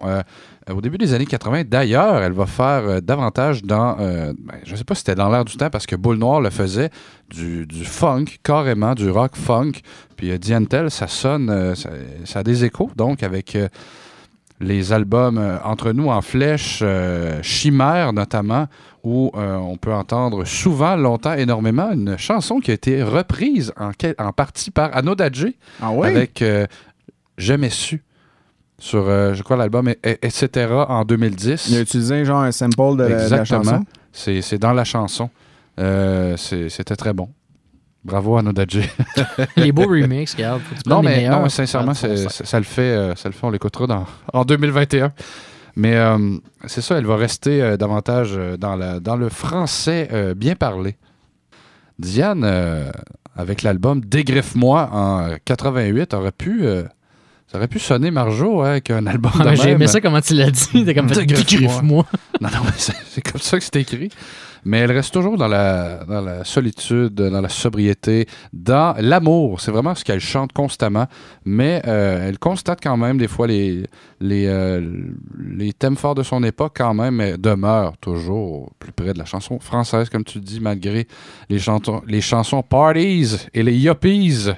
au début des années 80, d'ailleurs, elle va faire euh, davantage dans, euh, ben, je ne sais pas si c'était dans l'air du temps, parce que Boule Noire le faisait, du, du funk, carrément, du rock funk. Puis euh, Diane Tell, ça sonne, euh, ça, ça a des échos, donc avec... euh, les albums euh, Entre nous en flèche, euh, Chimère notamment, où euh, on peut entendre souvent, longtemps, énormément une chanson qui a été reprise en, en partie par Anno Dadji Ah oui? avec euh, Jamais su sur, euh, je crois, l'album et- et- Etc. en 2010. Il a utilisé genre un sample de la, de la Exactement. chanson? C'est c'est dans la chanson. Euh, c'est- C'était très bon. Bravo Anno Dadji. <laughs> Les beaux remixes, regarde. Non, mais, non, mais sincèrement, c'est- ça. le fait, euh, ça le fait, on l'écoutera dans, en 2021. Mais euh, c'est ça, elle va rester euh, davantage dans, la, dans le français euh, bien parlé. Diane, euh, avec l'album Dégriffe-moi en 88, aurait pu, euh, ça aurait pu sonner Marjo hein, avec un album de J'ai aimé ça comment tu l'as dit. T'as comme fait <laughs> dégriffe-moi. Non, non, mais c'est comme ça que c'est écrit. Mais elle reste toujours dans la, dans la solitude, dans la sobriété, dans l'amour. C'est vraiment ce qu'elle chante constamment. Mais euh, elle constate quand même des fois les, les, euh, les thèmes forts de son époque quand même mais demeurent toujours plus près de la chanson française, comme tu dis, malgré les, chantons, les chansons Parties et les Yuppies.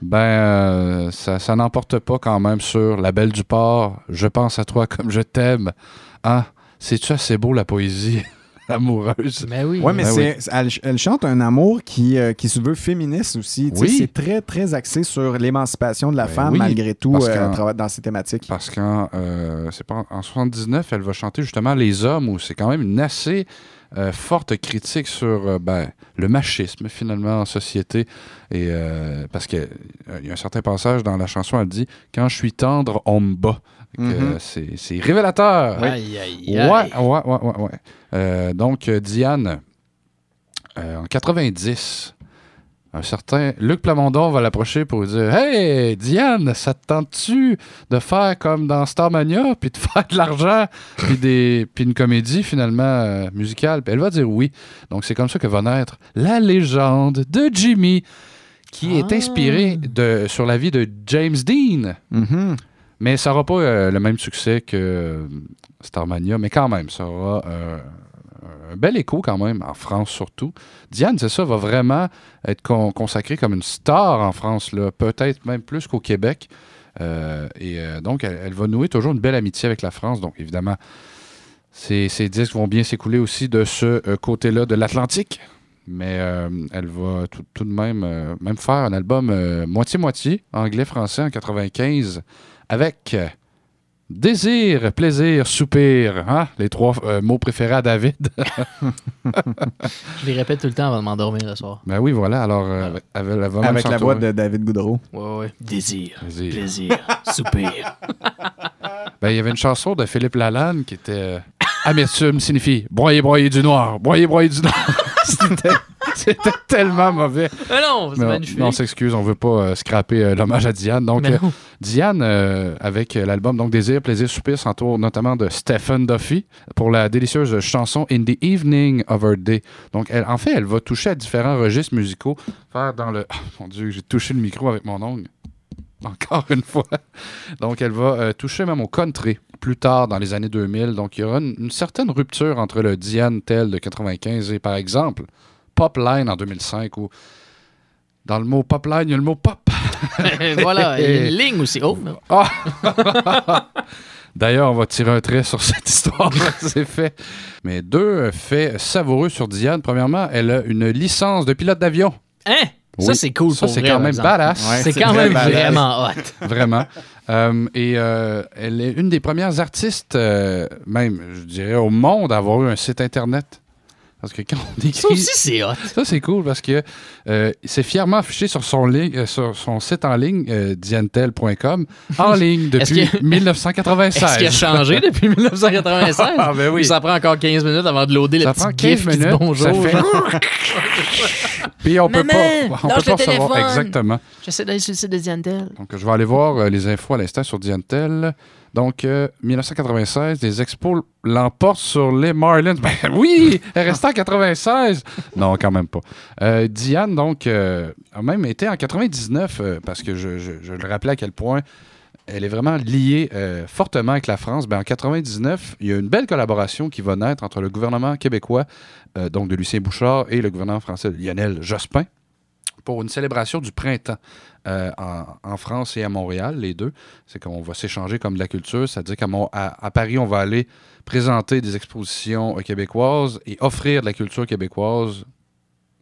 Ben, euh, ça, ça n'emporte pas quand même sur La Belle du Port, Je pense à toi comme je t'aime. Ah, c'est-tu assez beau la poésie <laughs> amoureuse? Mais oui. Ouais, mais Ben c'est, elle, elle chante un amour qui, euh, qui se veut féministe aussi. Oui. C'est très, très axé sur l'émancipation de la Ben femme, oui, malgré tout, euh, dans ses thématiques. Parce qu'en euh, c'est pas en- en 79, elle va chanter justement Les Hommes, où c'est quand même une assez euh, forte critique sur euh, ben, le machisme, finalement, en société. Et, euh, parce qu'il y a un certain passage dans la chanson, elle dit « Quand je suis tendre, on me bat euh, c'est, c'est révélateur. Aïe, aïe, Ouais, aïe. ouais, ouais, ouais. ouais. Euh, donc, euh, Diane, euh, en 90, un certain Luc Plamondon va l'approcher pour lui dire Hey, Diane, ça te tente-tu de faire comme dans Starmania, puis de <laughs> faire de l'argent, puis, des, puis une comédie finalement euh, musicale? Puis elle va dire oui. Donc, c'est comme ça que va naître la légende de Jimmy, qui est inspirée de, sur la vie de James Dean. Mhm. Mais ça n'aura pas euh, le même succès que euh, Starmania, mais quand même, ça aura euh, un bel écho quand même, en France surtout. Diane, c'est ça, va vraiment être con- consacrée comme une star en France, peut-être même plus qu'au Québec. Euh, et euh, donc, elle, va nouer toujours une belle amitié avec la France. Donc, évidemment, Ses, ses disques vont bien s'écouler aussi de ce euh, côté-là de l'Atlantique. Mais elle va tout, de même, même faire un album moitié-moitié, anglais-français en 95, avec désir, plaisir, soupir. Hein? Les trois euh, mots préférés à David. <laughs> Je les répète tout le temps avant de m'endormir le soir. ben oui, voilà. Alors, euh, avec, elle va même Avec la voix de David Goudreau. Ouais, ouais. Désir, Désir. plaisir, <laughs> soupir. Ben, il y avait une chanson de Philippe Lalanne qui était euh, Amertume signifie broyer, broyer du noir, broyer, broyer du noir. C'était- C'était tellement mauvais. Mais non, c'est Mais on- magnifique. Non, on s'excuse, on veut pas euh, scraper euh, l'hommage à Diane. Donc, Mais euh, non. Diane, euh, avec euh, l'album donc Désir, Plaisir, Soupir, s'entoure notamment de Stephen Duffy pour la délicieuse chanson In the Evening of Her Day. Donc, elle, en fait, elle va toucher à différents registres musicaux. Faire dans le. Ah, mon Dieu, j'ai touché le micro avec mon ongle. <laughs> Encore une fois. Donc, elle va euh, toucher même au country plus tard dans les années 2000. Donc, il y aura une, une certaine rupture entre le Diane Tell de 95 et, par exemple, Popline en 2005, où dans le mot Popline, il y a le mot pop. <laughs> voilà, il y a une ligne aussi. Oh. Ah! <laughs> D'ailleurs, on va tirer un trait sur cette histoire. C'est fait. Mais deux faits savoureux sur Diane. Premièrement, elle a une licence de pilote d'avion. Hein? Ça, c'est cool Ça, c'est quand même badass. Ouais, c'est quand même vraiment hot. <laughs> Vraiment. Euh, et euh, elle est une des premières artistes, euh, même, je dirais, au monde à avoir eu un site Internet. Parce que quand on <laughs> écrit... Ça aussi, c'est hot. Ça, c'est cool parce que euh, c'est fièrement affiché sur son, ligne- euh, sur son site en ligne, euh, diantel.com, en <laughs> ligne depuis que- 1996. Est-ce qu'il a changé depuis 1996? <laughs> Ah, ben oui. Ou ça prend encore 15 minutes avant de loader Ça le prend petit 15 gif qui dit minutes, bonjour. ça fait- Puis on peut Maman, pas, on peut pas savoir téléphone. exactement. J'essaie d'aller sur le site de Diantel. Donc, je vais aller voir euh, les infos à l'instant sur Diantel. Donc, euh, 1996, les expos l'emportent sur les Marlins. <laughs> Ben oui, elle restait en 96. Non, quand même pas. Euh, Diane, donc, euh, a même été en 99, euh, parce que je, le rappelais à quel point elle est vraiment liée euh, fortement avec la France. Ben, en 99, il y a une belle collaboration qui va naître entre le gouvernement québécois, euh, donc de Lucien Bouchard, et le gouvernement français de Lionel Jospin pour une célébration du printemps euh, en, en France et à Montréal, les deux. C'est qu'on va s'échanger comme de la culture, c'est-à-dire qu'à Mon- à, à Paris, on va aller présenter des expositions euh, québécoises et offrir de la culture québécoise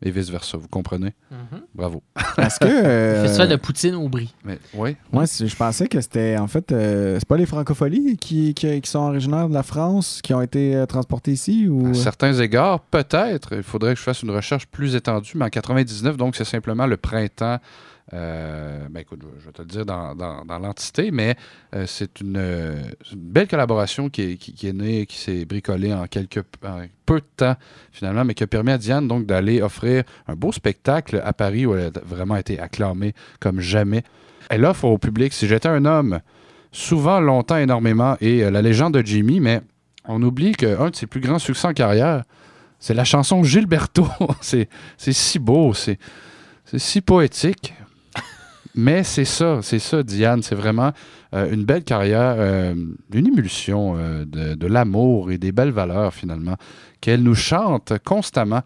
et vice-versa, vous comprenez? Mhm. Bravo. Est-ce que. <laughs> euh, Festival de Poutine au brie. Mais, oui. Moi, je pensais que c'était en fait, euh, c'est pas les francopholies qui, qui, qui sont originaires de la France qui ont été euh, transportés ici ou? À certains égards, peut-être. Il faudrait que je fasse une recherche plus étendue, mais en 99, donc c'est simplement le printemps. Euh, ben écoute, je vais te le dire dans, dans- l'entité, mais euh, c'est une, euh, une belle collaboration qui est, qui, est née, qui s'est bricolée en quelques peu de temps finalement, mais qui a permis à Diane donc d'aller offrir un beau spectacle à Paris où elle a vraiment été acclamée comme jamais. Elle offre au public, si j'étais un homme, souvent, longtemps, énormément, et la légende de Jimmy, mais on oublie qu'un de ses plus grands succès en carrière, c'est la chanson Gilberto. <laughs> c'est si beau, c'est si poétique. Mais c'est ça, c'est ça, Diane. C'est vraiment euh, une belle carrière, euh, une émulsion euh, de, de l'amour et des belles valeurs, finalement, qu'elle nous chante constamment.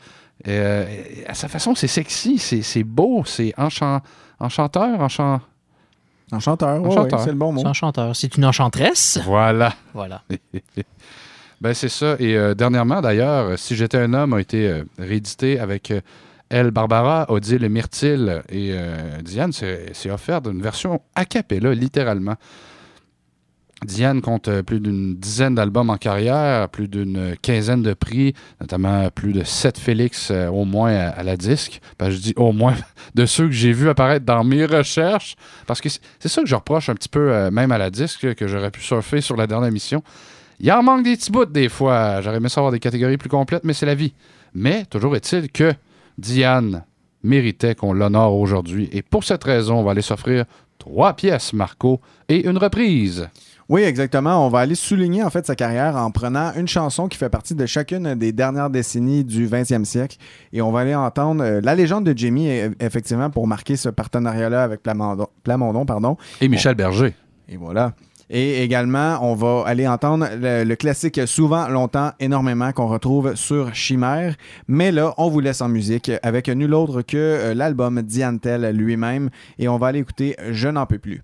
Et, euh, et à sa façon, c'est sexy, c'est c'est beau, c'est enchan- enchanteur, enchant... Enchanteur, Enchanteur. ouais, c'est le bon mot. C'est enchanteur. C'est une enchanteresse. Voilà. Voilà. <laughs> ben c'est ça. Et euh, dernièrement, d'ailleurs, Si j'étais un homme a été euh, réédité avec euh, Elle, Barbara, Odile et Myrtille. Et euh, Diane s'est s'est offert une version a cappella, littéralement. Diane compte euh, plus d'une dizaine d'albums en carrière, plus d'une quinzaine de prix, notamment plus de sept Félix euh, au moins à, la disque. Ben, je dis au moins <laughs> de ceux que j'ai vus apparaître dans mes recherches, parce que c'est ça que je reproche un petit peu même à la disque, que j'aurais pu surfer sur la dernière émission. Il en manque des petits bouts des fois. J'aurais aimé savoir des catégories plus complètes, mais c'est la vie. Mais toujours est-il que Diane méritait qu'on l'honore aujourd'hui. Et pour cette raison, on va aller s'offrir trois pièces, Marco, et une reprise. Oui, exactement. On va aller souligner en fait sa carrière en prenant une chanson qui fait partie de chacune des dernières décennies du 20e siècle. Et on va aller entendre euh, la légende de Jimmy, euh, effectivement, pour marquer ce partenariat-là avec Plamondon. Plamondon pardon. Et Michel Berger. Et voilà. Et également, on va aller entendre le, le classique Souvent, longtemps, énormément qu'on retrouve sur Chimère. Mais là, on vous laisse en musique avec nul autre que euh, l'album Diantel lui-même. Et on va aller écouter Je n'en peux plus.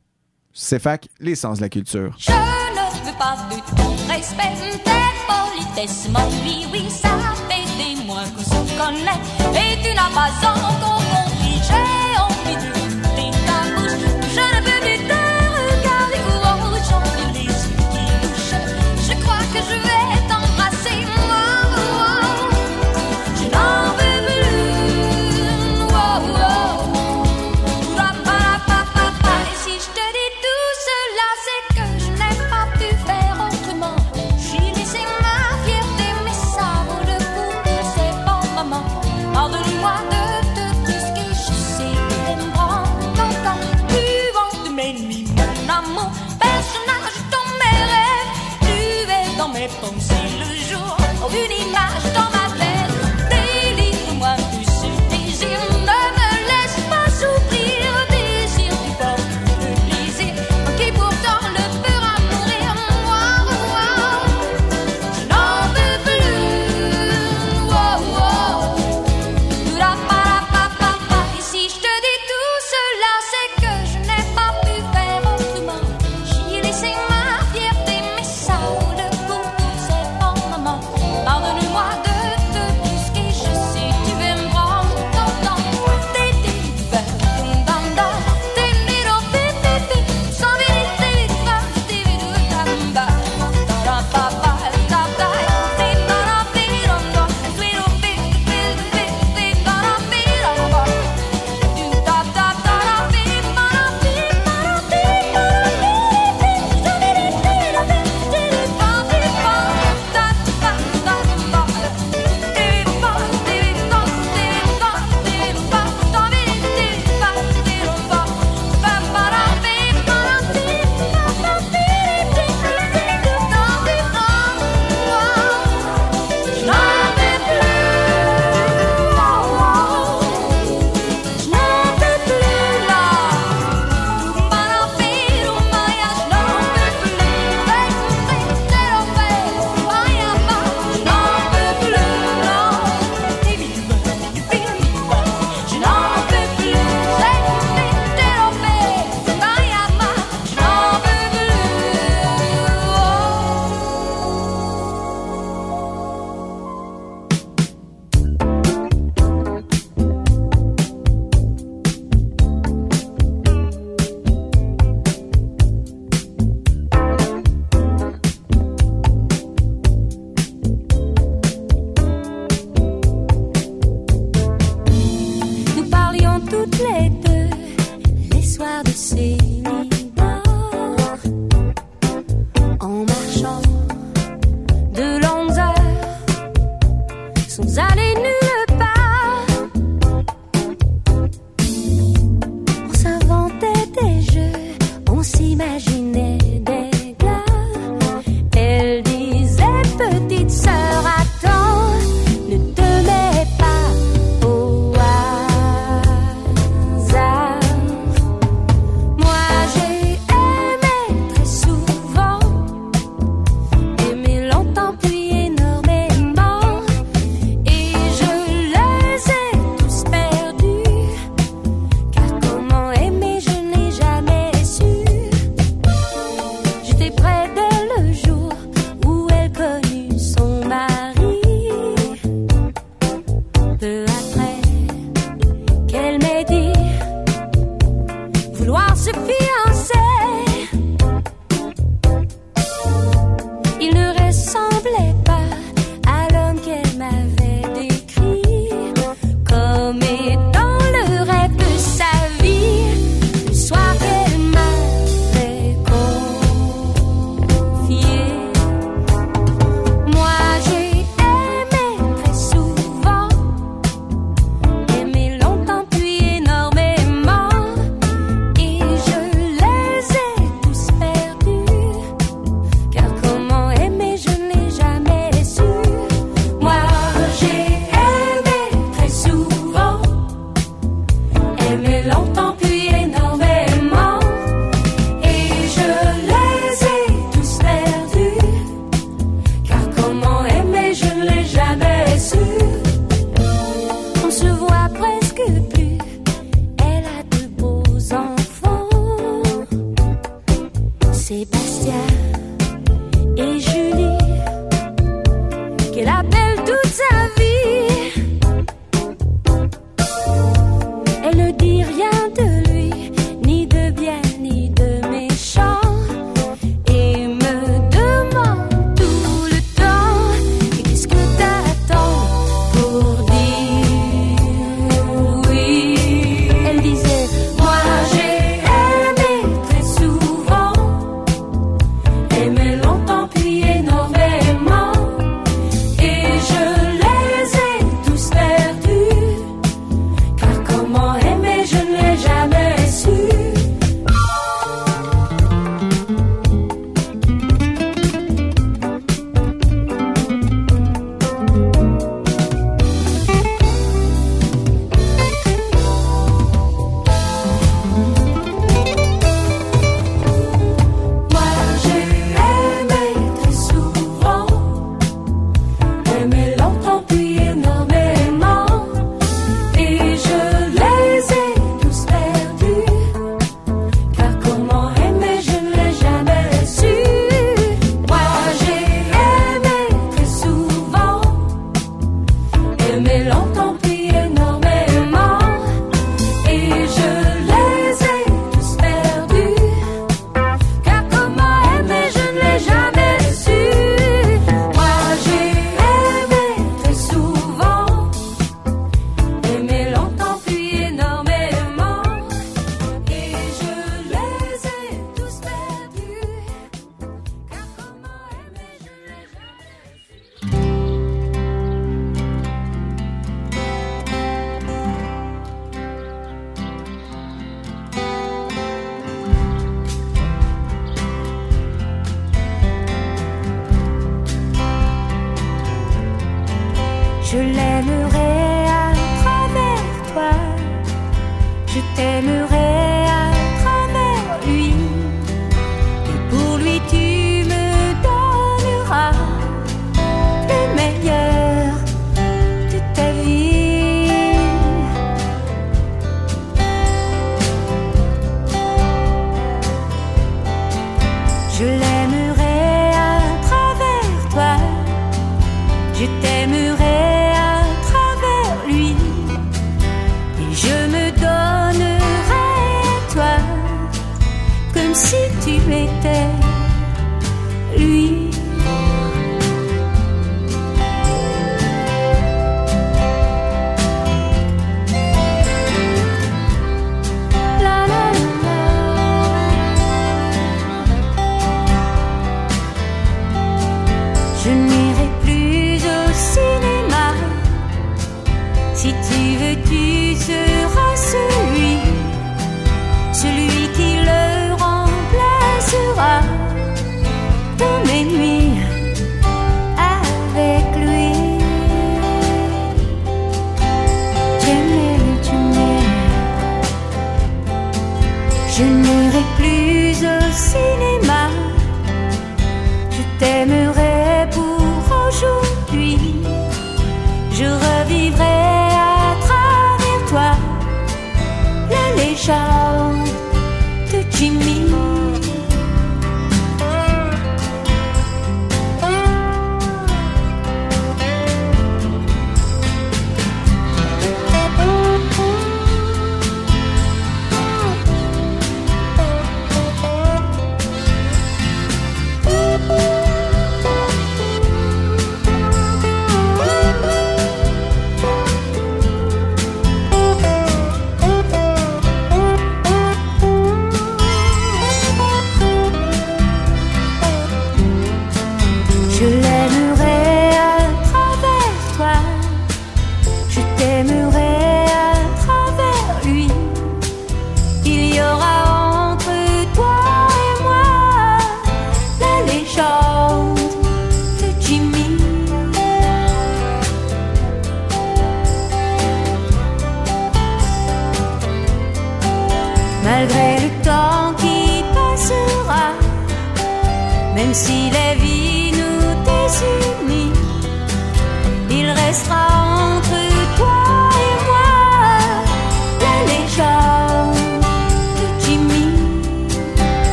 C'est fac, l'essence de la culture. Je ne veux pas de ton respect, tes politesses m'ennuient, oui, ça fait des mois qu'on se connaît, et tu n'as pas encore compris, j'ai envie de goûter ta bouche, je ne peux plus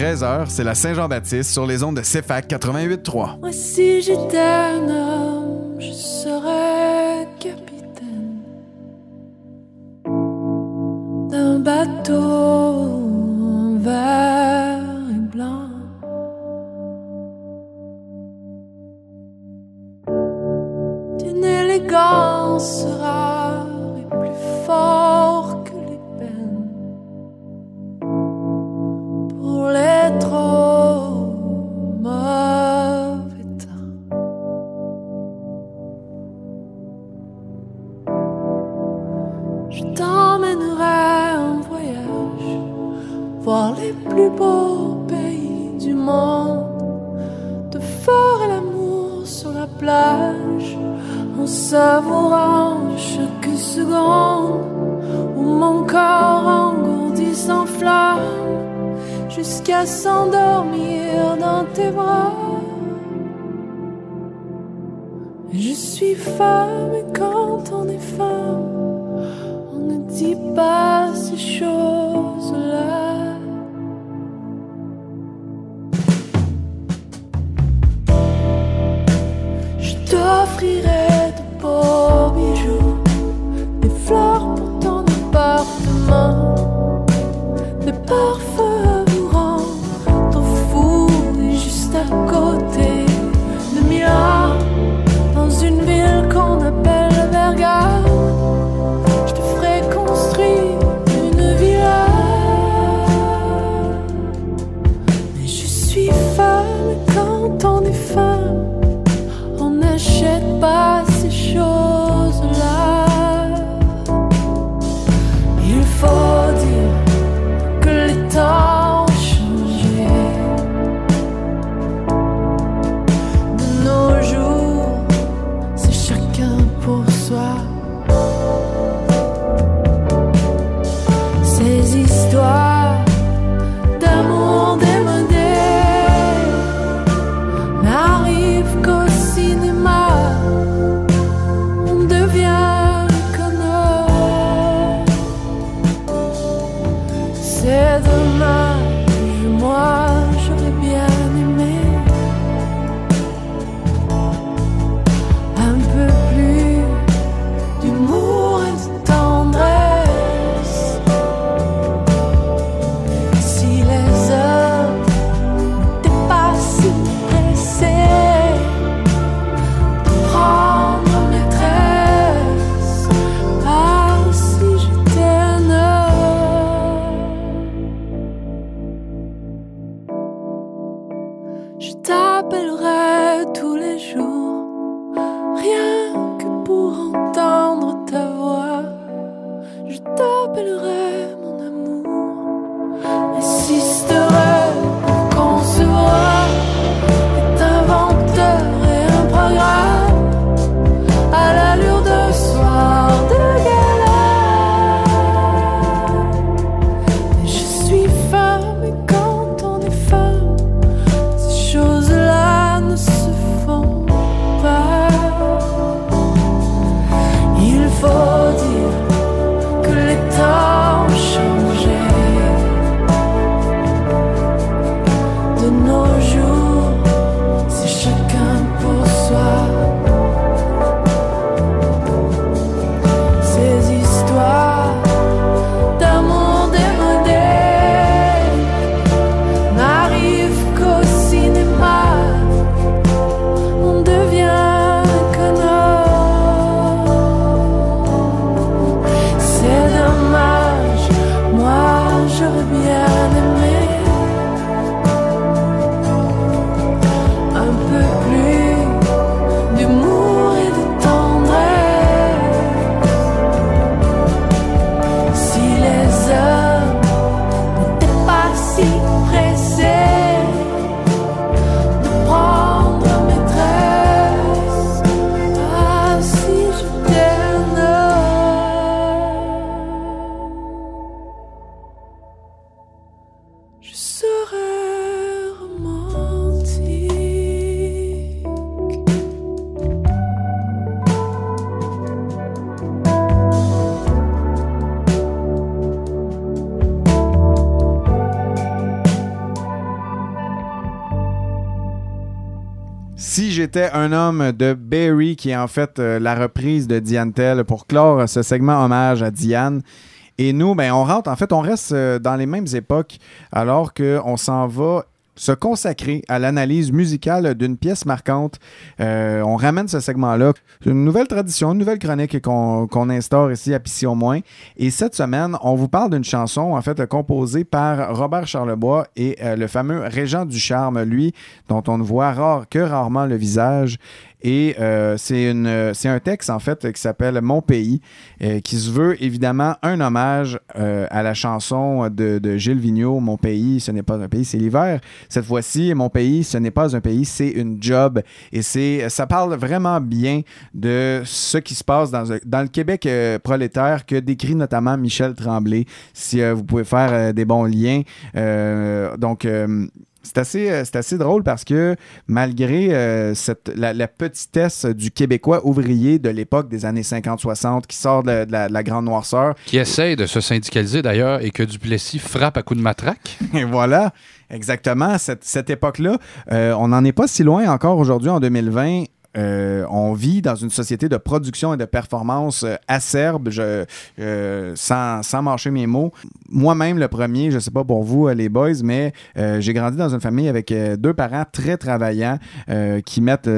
13h, c'est la Saint-Jean-Baptiste sur les ondes de CFAC 88.3. Moi, si je t'aime. T'appellerai Si j'étais un homme de Barry, qui est en fait euh, la reprise de Diane Tell pour clore ce segment hommage à Diane. Et nous, ben, on rentre, en fait, on reste euh, dans les mêmes époques, alors qu'on s'en va se consacrer à l'analyse musicale d'une pièce marquante. Euh, on ramène ce segment-là. C'est une nouvelle tradition, une nouvelle chronique qu'on instaure ici à Pissy au moins. Et cette semaine, on vous parle d'une chanson, en fait, composée par Robert Charlebois et euh, le fameux Régent du Charme, lui, dont on ne voit que rarement le visage. Et euh, euh, c'est un texte, en fait, qui s'appelle Mon pays, euh, qui se veut évidemment un hommage à la chanson de, Gilles Vigneault, Mon pays, ce n'est pas un pays, c'est l'hiver. Cette fois-ci, Mon pays, ce n'est pas un pays, c'est une job. Et c'est, ça parle vraiment bien de ce qui se passe dans, dans le Québec prolétaire que décrit notamment Michel Tremblay, si vous pouvez faire des bons liens. Donc, C'est assez, euh, c'est assez drôle parce que malgré euh, cette, la, la petitesse du Québécois ouvrier de l'époque des années 50-60 qui sort de, de la, de la grande noirceur, Qui essaye de se syndicaliser d'ailleurs et que Duplessis frappe à coups de matraque. <laughs> Et voilà, exactement, cette, cette époque-là, euh, on n'en est pas si loin encore aujourd'hui en 2020. Euh, on vit dans une société de production et de performance euh, acerbe, euh, sans, mâcher mes mots. Moi-même, le premier, je sais pas pour vous, les boys, mais j'ai grandi dans une famille avec deux parents très travaillants qui mettent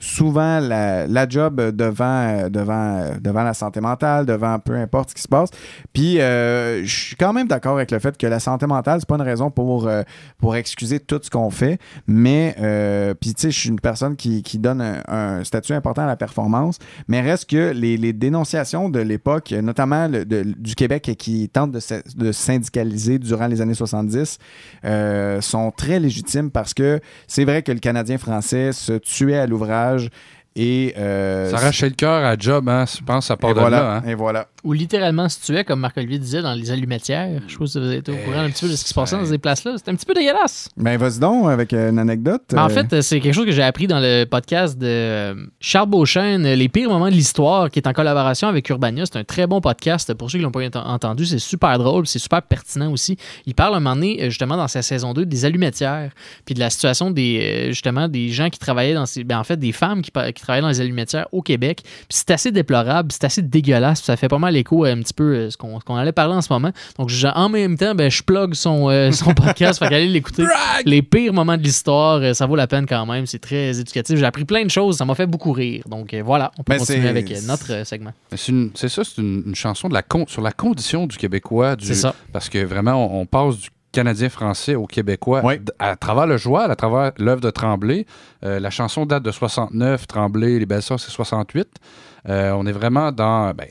souvent la, la job devant, devant, devant la santé mentale, devant peu importe ce qui se passe. Puis euh, je suis quand même d'accord avec le fait que la santé mentale, c'est pas une raison pour, euh, pour excuser tout ce qu'on fait, mais euh, puis tu sais, je suis une personne qui, qui donne un, statut important à la performance, mais reste que les, les dénonciations de l'époque, notamment de- du Québec qui tente de, de syndicaliser durant les années 70, euh, sont très légitimes parce que c'est vrai que le Canadien français se tuait à l'ouvrage et euh, S'arracher le cœur à job, hein, je pense que ça part de voilà, là. hein. et voilà. Ou littéralement se tuait, comme Marc-Olivier disait, dans les allumetières. Je pas si vous êtes au courant un petit peu de ce qui se passait dans ces places-là. C'était un petit peu dégueulasse. Ben, vas-y donc avec euh, une anecdote. Mais en euh, fait, c'est quelque chose que j'ai appris dans le podcast de euh, Charles Beauchesne, Les pires moments de l'histoire, qui est en collaboration avec Urbania. C'est un très bon podcast. Pour ceux qui l'ont pas ent- entendu, c'est super drôle, c'est super pertinent aussi. Il parle un moment donné, justement, dans sa saison 2, des allumetières, puis de la situation des, justement, des gens qui travaillaient dans ces. Ben, en fait, des femmes qui, qui travaillaient dans les allumetières au Québec. Puis c'est assez déplorable, c'est assez dégueulasse, puis ça fait pas mal écho à un petit peu euh, ce qu'on allait parler en ce moment. Donc, je- en même temps, ben, je plug son, euh, <laughs> son podcast, fait qu'allez l'écouter. Les pires moments de l'histoire, euh, ça vaut la peine quand même. C'est très éducatif. J'ai appris plein de choses, ça m'a fait beaucoup rire. Donc, euh, voilà, on peut Ben, continuer avec euh, notre euh, segment. C'est ça, c'est une, une chanson de la con- sur la condition du Québécois. du- C'est ça. Parce que vraiment, on, on passe du Canadien-Français au Québécois à travers le joual, à travers l'œuvre de Tremblay. Euh, la chanson date de 69, Tremblay, Les Belles Sœurs, c'est 68. Euh, on est vraiment dans ben,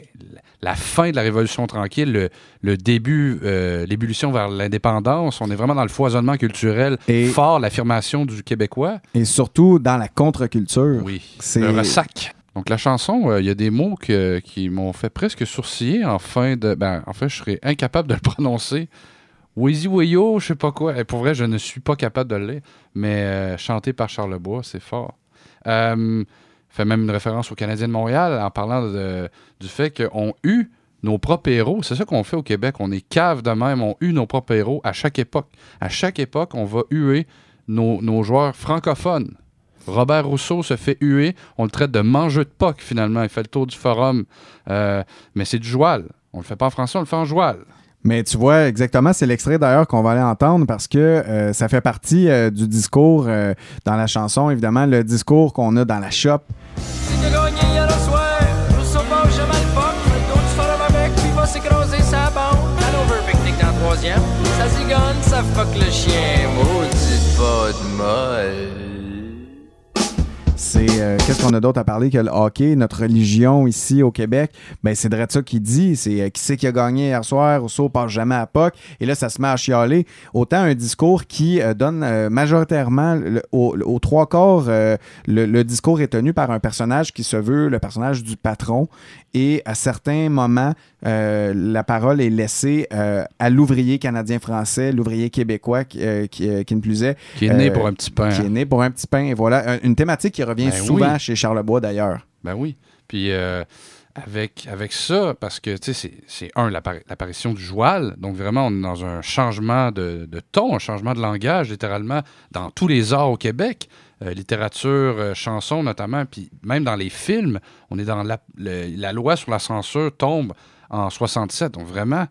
la fin de la Révolution tranquille, le, le début, euh, l'ébullition vers l'indépendance. On est vraiment dans le foisonnement culturel fort, l'affirmation du Québécois. Et surtout dans la contre-culture. Oui. C'est Le ressac. Donc la chanson, euh, il y a des mots que- qui m'ont fait presque sourciller en fin de. Ben, en fait, je serais incapable de le <laughs> prononcer. Wheezy Wayo, je sais pas quoi. Et pour vrai, je ne suis pas capable de le lire. Mais euh, chanté par Charles Bois, c'est fort. Euh, fait même une référence au Canadien de Montréal en parlant du fait qu'on eu nos propres héros. C'est ça qu'on fait au Québec. On est cave de même. On eu nos propres héros à chaque époque. À chaque époque, on va huer nos, joueurs francophones. Robert Rousseau se fait huer. On le traite de mangeux de poc, finalement. Il fait le tour du forum. Euh, mais c'est du joual. On le fait pas en français, on le fait en joual. Mais tu vois, exactement, c'est l'extrait d'ailleurs qu'on va aller entendre parce que euh, ça fait partie euh, du discours euh, dans la chanson, évidemment, le discours qu'on a dans la shop. Ça zigonne, ça fuck le chien. Pas de molle. C'est euh, qu'est-ce qu'on a d'autre à parler que le hockey, notre religion ici au Québec? Ben c'est de ça qui dit, c'est euh, qui c'est qui a gagné hier soir, Rousseau passe jamais à POC et là ça se met à chialer. Autant un discours qui euh, donne majoritairement aux trois le, le discours est tenu par un personnage qui se veut le personnage du patron et à certains moments euh, la parole est laissée euh, à l'ouvrier canadien-français, l'ouvrier québécois qui, euh, qui, qui ne plus est. Qui est né pour un petit pain. Qui est né pour un petit pain. Et voilà, Un- une thématique qui revient Ben souvent oui. chez Charlebois d'ailleurs. Ben oui. Puis avec, avec ça, parce que tu sais, c'est- un, l'appari- l'apparition du joual. Donc vraiment, on est dans un changement de, de ton, un changement de langage, littéralement, dans tous les arts au Québec. Euh, littérature, euh, chanson notamment, puis même dans les films, on est dans la, le- la loi sur la censure tombe en 67. Donc vraiment,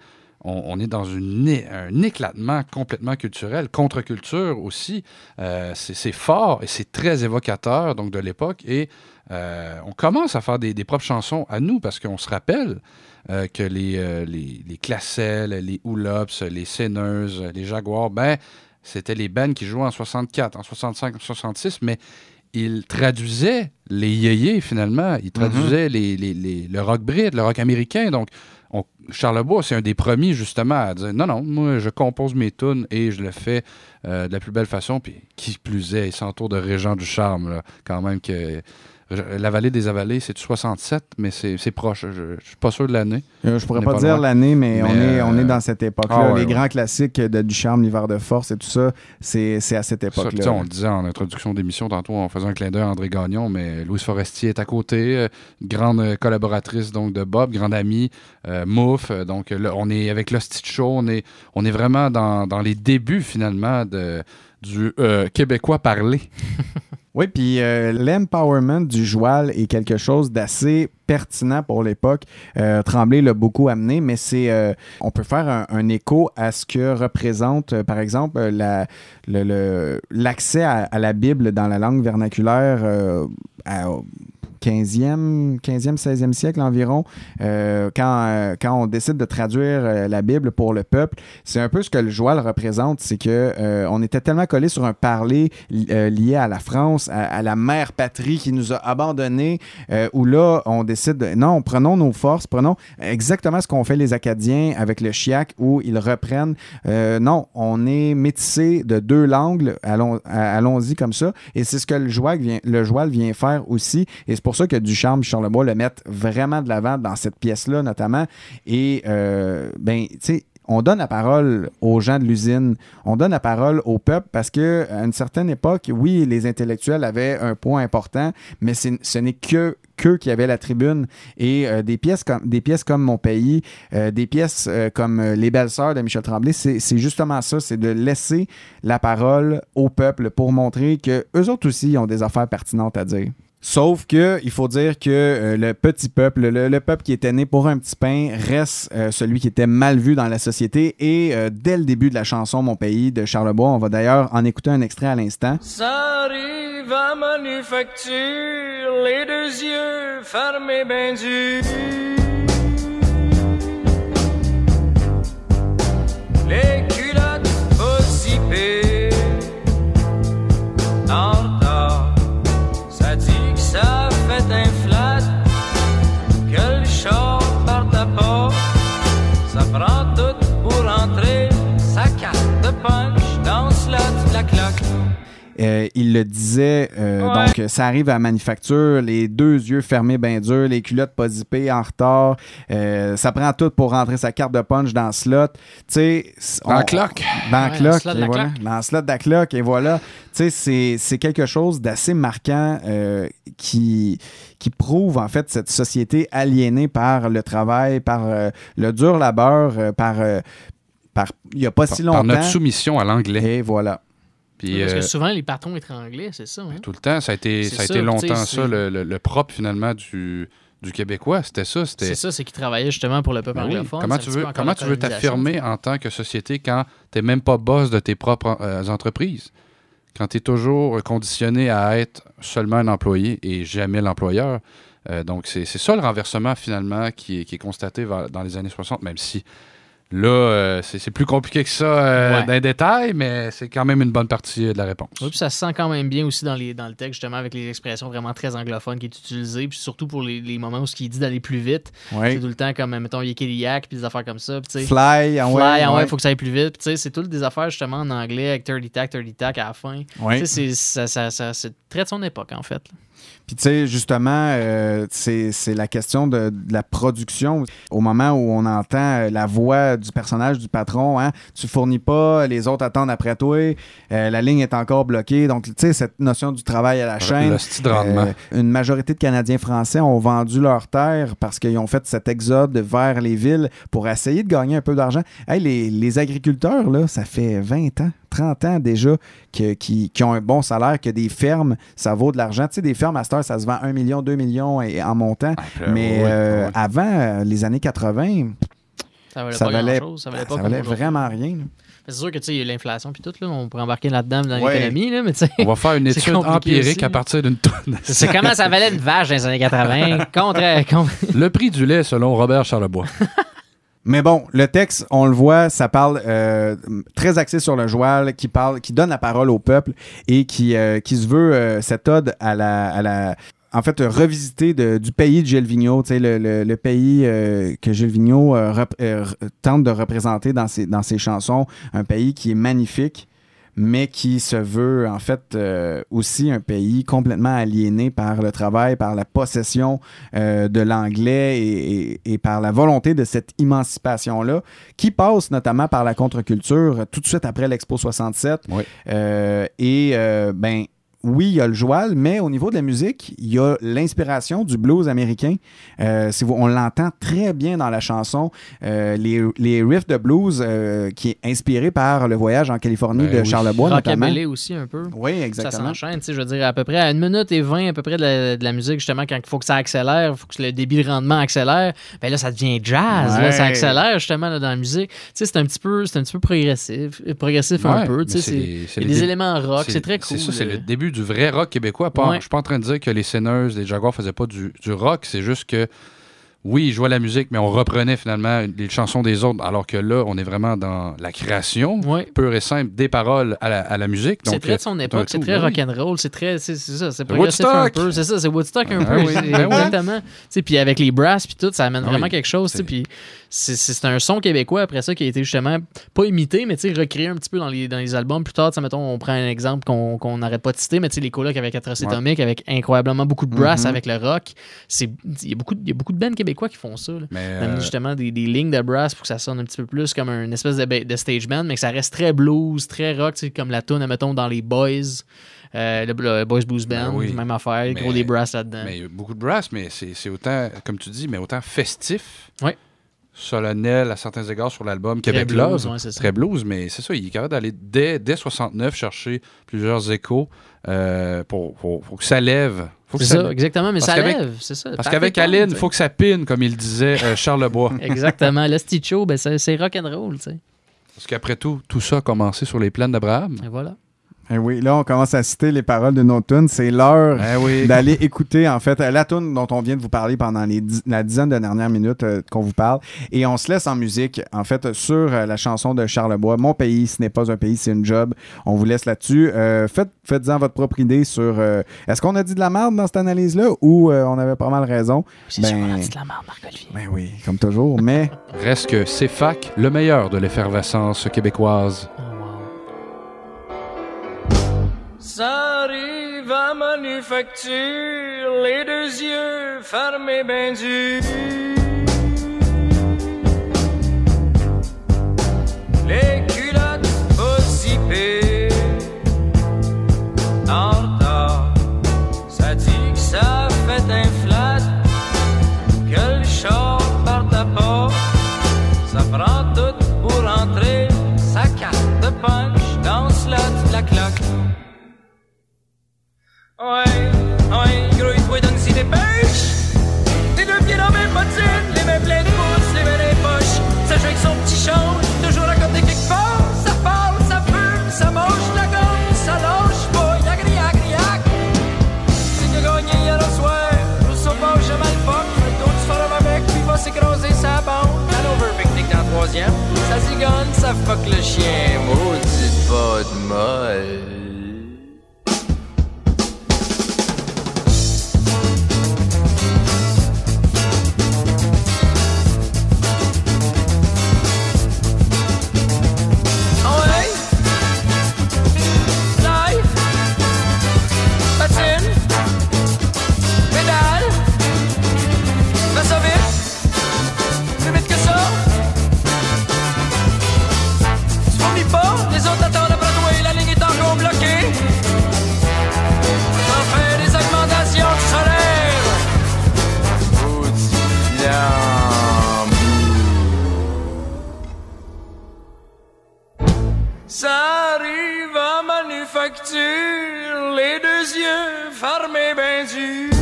on, est dans un éclatement complètement culturel, contre-culture aussi. Euh, c'est fort et c'est très évocateur donc de l'époque. Et euh, on commence à faire des, propres chansons à nous parce qu'on se rappelle euh, que les, les, les Classel, les Oulops, les Seineuses, les Jaguars, ben, c'était les bands qui jouaient en 64, en 65, en 66, mais ils traduisaient les yéyés finalement. Les, les- les- le rock brit, le rock américain. Donc, on, Charlebois, c'est un des premiers justement à dire non, non, moi je compose mes tunes et je le fais euh, de la plus belle façon. Puis qui plus est, il s'entoure de Régent du Charme, là, quand même que La vallée des avalées, c'est du 67, mais c'est proche. Je, je suis pas sûr de l'année. Euh, je pourrais pas, dire l'année, mais, on, est, euh, on est dans cette époque-là. ah ouais, Les ouais. grands classiques de Ducharme, l'hiver de force et tout ça, c'est à cette époque-là. on le disait en introduction d'émission, tantôt, on faisait un clin d'œil à André Gagnon, mais Louise Forestier est à côté, euh, grande collaboratrice donc de Bob, grande amie, euh, Mouf. donc là, on est avec le Stitch Show, on est, on est vraiment dans, dans les débuts finalement de, du euh, québécois parlé. <laughs> Oui, puis euh, l'empowerment du joual est quelque chose d'assez pertinent pour l'époque. Euh, Tremblay l'a beaucoup amené, mais c'est euh, on peut faire un, écho à ce que représente, par exemple, la- le- le- l'accès à, la Bible dans la langue vernaculaire 15e, 15e, 16e siècle environ, euh, quand, euh, quand on décide de traduire euh, la Bible pour le peuple, c'est un peu ce que le joual représente, c'est que euh, on était tellement collé sur un parler li- lié à la France, à, la mère patrie qui nous a abandonnés, où là, on décide, de, non, prenons nos forces, prenons exactement ce qu'ont fait les Acadiens avec le Chiac, où ils reprennent, non, on est métissé de deux langues, allons-y comme ça, et c'est ce que le joual vient, le joual vient faire aussi, et c'est pour ça que Ducharme et Charlebois le mettent vraiment de l'avant dans cette pièce-là, notamment, et, euh, ben, tu sais, on donne la parole aux gens de l'usine, on donne la parole au peuple parce que à une certaine époque, oui, les intellectuels avaient un point important, mais c'est- ce n'est que qu'eux qui avaient la tribune. Et euh, des pièces comme des pièces comme Mon pays, euh, des pièces euh, comme Les belles sœurs de Michel Tremblay, c'est c'est justement ça, c'est de laisser la parole au peuple pour montrer que eux autres aussi ont des affaires pertinentes à dire. Sauf que il faut dire que euh, le petit peuple, le, le peuple qui était né pour un petit pain, reste euh, celui qui était mal vu dans la société. Et euh, dès le début de la chanson Mon pays de Charlebois, on va d'ailleurs en écouter un extrait à l'instant. Ça arrive à manufacture, les deux yeux fermés Euh, il le disait, euh, Ouais. donc ça arrive à la manufacture, les deux yeux fermés bien durs, les culottes pas zippées en retard, euh, ça prend tout pour rentrer sa carte de punch dans le slot. Tu sais, c- Dans la cloque. Dans la Ouais, le de et voilà. cloque. Dans le slot de la cloque, et voilà. Tu sais, c'est- c'est quelque chose d'assez marquant euh, qui, qui prouve en fait cette société aliénée par le travail, par euh, le dur labeur, euh, par... euh, par il n'y a pas Par- si par longtemps. notre soumission à l'anglais. Et voilà. Puis, Parce que euh, souvent, les patrons étaient anglais, c'est ça. hein? tout le temps, ça a été, ça a ça, été longtemps ça, le, le- le propre finalement du, du Québécois. C'était ça. C'est ça, c'est qu'ils travaillaient justement pour le peuple Ben oui. anglophone. Comment tu veux, comment tu veux t'affirmer en tant que société quand tu n'es même pas boss de tes propres euh, entreprises? Quand tu es toujours conditionné à être seulement un employé et jamais l'employeur. Euh, donc, c'est c'est ça le renversement finalement qui est, qui est constaté dans les années 60, même si là, euh, c'est c'est plus compliqué que ça euh, Ouais. dans les détails, mais c'est quand même une bonne partie euh, de la réponse. Oui, puis ça se sent quand même bien aussi dans, les, dans le texte, justement, avec les expressions vraiment très anglophones qui est utilisées, puis surtout pour les, les moments où ce qu'il dit d'aller plus vite. Ouais. C'est tout le temps comme, mettons, Yekiliak, puis des affaires comme ça. puis tu sais, Fly, ah ouais, Fly, ah ouais, faut que ça aille plus vite. Puis tu sais, c'est toutes des affaires, justement, en anglais, avec 30 tac, 30 tac à la fin. Ouais. Tu sais, c'est- ça, ça, ça, c'est très de son époque, en fait. Puis tu sais, justement, euh, c'est la question de, de la production. Au moment où on entend euh, la voix du personnage du patron, hein, tu fournis pas, les autres attendent après toi, euh, la ligne est encore bloquée. Donc, tu sais, cette notion du travail à la chaîne. le style de rendement. euh, une majorité de Canadiens français ont vendu leurs terres parce qu'ils ont fait cet exode vers les villes pour essayer de gagner un peu d'argent. Hey, les, les agriculteurs, là, ça fait 20 ans, 30 ans déjà que- qui, qui ont un bon salaire, que des fermes, ça vaut de l'argent. Tu sais, des fermes à cette heure, ça se vend 1 million, 2 millions et- en montant. ben Mais oui, euh, oui. avant, euh, les années 80, Ça valait ça pas valait, grand-chose. Ça valait pas ça valait vraiment rien. C'est sûr que tu sais, il y a l'inflation puis tout, là, on pourrait embarquer là-dedans dans Ouais. l'économie, là, mais tu sais. On va faire une <laughs> étude empirique aussi. à partir d'une tonne. C'est comment ça valait une vache dans les années 80 <laughs> contre. contre- Le prix du lait selon Robert Charlebois. <laughs> Mais bon, le texte, on le voit, ça parle euh, très axé sur le joual, qui parle, qui donne la parole au peuple et qui, euh, se veut euh, cette ode à la, en fait, revisiter du pays de Gilles Vigneault, le, le- pays que Gilles Vigneault tente de représenter dans ses chansons, un pays qui est magnifique, mais qui se veut en fait euh, aussi un pays complètement aliéné par le travail, par la possession euh, de l'anglais et, et- et par la volonté de cette émancipation-là, qui passe notamment par la contre-culture euh, tout de suite après l'Expo 67. Euh, et ben oui, il y a le joual, mais au niveau de la musique, il y a l'inspiration du blues américain. Euh, si vous- on l'entend très bien dans la chanson. Euh, les, les riffs de blues euh, qui est inspiré par le voyage en Californie Ben de oui. Charlebois, notamment. Aussi un peu. Oui, exactement. Ça s'enchaîne, je veux dire, à peu près à une minute et vingt à peu près de la, de la musique, justement, quand il faut que ça accélère, il faut que le débit de rendement accélère, ben là, ça devient jazz, là, ça accélère, justement, là, dans la musique. C'est un petit peu, c'est un petit peu progressif, progressif un peu, c'est des éléments rock, c'est très cool. C'est ça, c'est le début du vrai rock québécois. Ouais. Je suis pas en train de dire que les Sinners, les Jaguars faisaient pas du, du rock. C'est juste que, oui, ils jouaient la musique, mais on reprenait finalement les chansons des autres. Alors que là, on est vraiment dans la création pure et simple des paroles à la, à la musique. C'est très euh, de son époque, c'est très ben oui. rock'n'roll, c'est très, c'est c'est ça, c'est progressif un Woodstock! peu, c'est ça, c'est Woodstock un Ah peu, oui, <laughs> ben ouais. exactement. Puis avec les brasses puis tout, ça amène Ah vraiment oui, quelque chose, puis c'est- un son québécois après ça qui a été justement pas imité, mais recréé un petit peu dans les, dans les albums plus tard. Mettons, on prend un exemple qu'on qu'on n'arrête pas de citer, mais les colocs avec Atrocitomique, avec incroyablement beaucoup de brass Mhm. avec le rock, c'est il y a beaucoup de- il y a beaucoup de bands québécois qui font ça. là. Mais, D'amener euh, justement des, des lignes de brass pour que ça sonne un petit peu plus comme une espèce de, stage band, mais que ça reste très blues, très rock, comme la tune, mettons, dans les Boys, euh, le, le Boys Blues Band, Ben oui. même affaire, Mais- gros des brass là-dedans. Mais il y a beaucoup de brass, mais c'est autant, comme tu dis, mais autant festif. Ouais. Solennel à certains égards sur l'album Québec blues, Love. ouais. Très blues, mais c'est ça, il est capable d'aller dès, dès 69 chercher plusieurs échos euh, pour, pour- que ça lève. Faut que C'est ça, exactement, mais ça lève, c'est ça. Parce qu'avec Aline, il faut que ça pine, comme il disait euh, Charles Lebois. <laughs> Exactement, le Sticho, ben c'est c'est rock'n'roll, tu sais. Parce qu'après tout, tout ça a commencé sur les plaines d'Abraham. Et voilà. Eh oui, là, on commence à citer les paroles de nos tunes. C'est l'heure Eh oui. d'aller écouter, en fait, la tune dont on vient de vous parler pendant les dix- la dizaine de dernières minutes euh, qu'on vous parle. Et on se laisse en musique, en fait, sur euh, la chanson de Charlebois, Mon pays, ce n'est pas un pays, c'est une job. On vous laisse là-dessus. Euh, faites, faites-en votre propre idée sur... euh, Est-ce qu'on a dit de la merde dans cette analyse-là ou euh, on avait pas mal raison? C'est Ben, sûrement dit de la merde, Marc-Olivier. ben oui, comme toujours, mais... Reste que CFAC, le meilleur de l'effervescence québécoise. Ça arrive à manufacture, les deux yeux fermés ben durs. Les culottes pas zippées, en retard. Ça dit que ça fait un flat, que le char parte à. Ça prend tout pour entrer, sa carte de Ouais, ouais, grouille-toi donc si dépêche. Les deux pieds dans mes bottines, les mains pleines de pouces, les les poches. Ça joue avec son petit change, toujours à côté quelque part. Ça parle, ça fume, ça mange la gomme, ça lâche pas, yagri yagri yac. C'est que gagné hier au soir, sais pas, j'ai mal fuck. Dos du forum avec, puis va s'écraser sa bande. Hanover pique-nique dans le troisième. Ça zigonne, ça fuck le chien, maudite pas de molle. Les deux yeux fermés ben dur.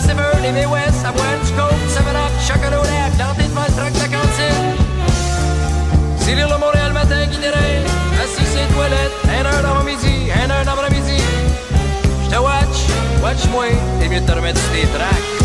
Sever, les West, à du au planté devant le de la cantine. Le Montréal matin qui déraille, assis ses toilettes, 1 heure d'avant-midi, 1 heure d'après-midi. Je te watch, watch-moi, et mieux te remettre sur tes tracks.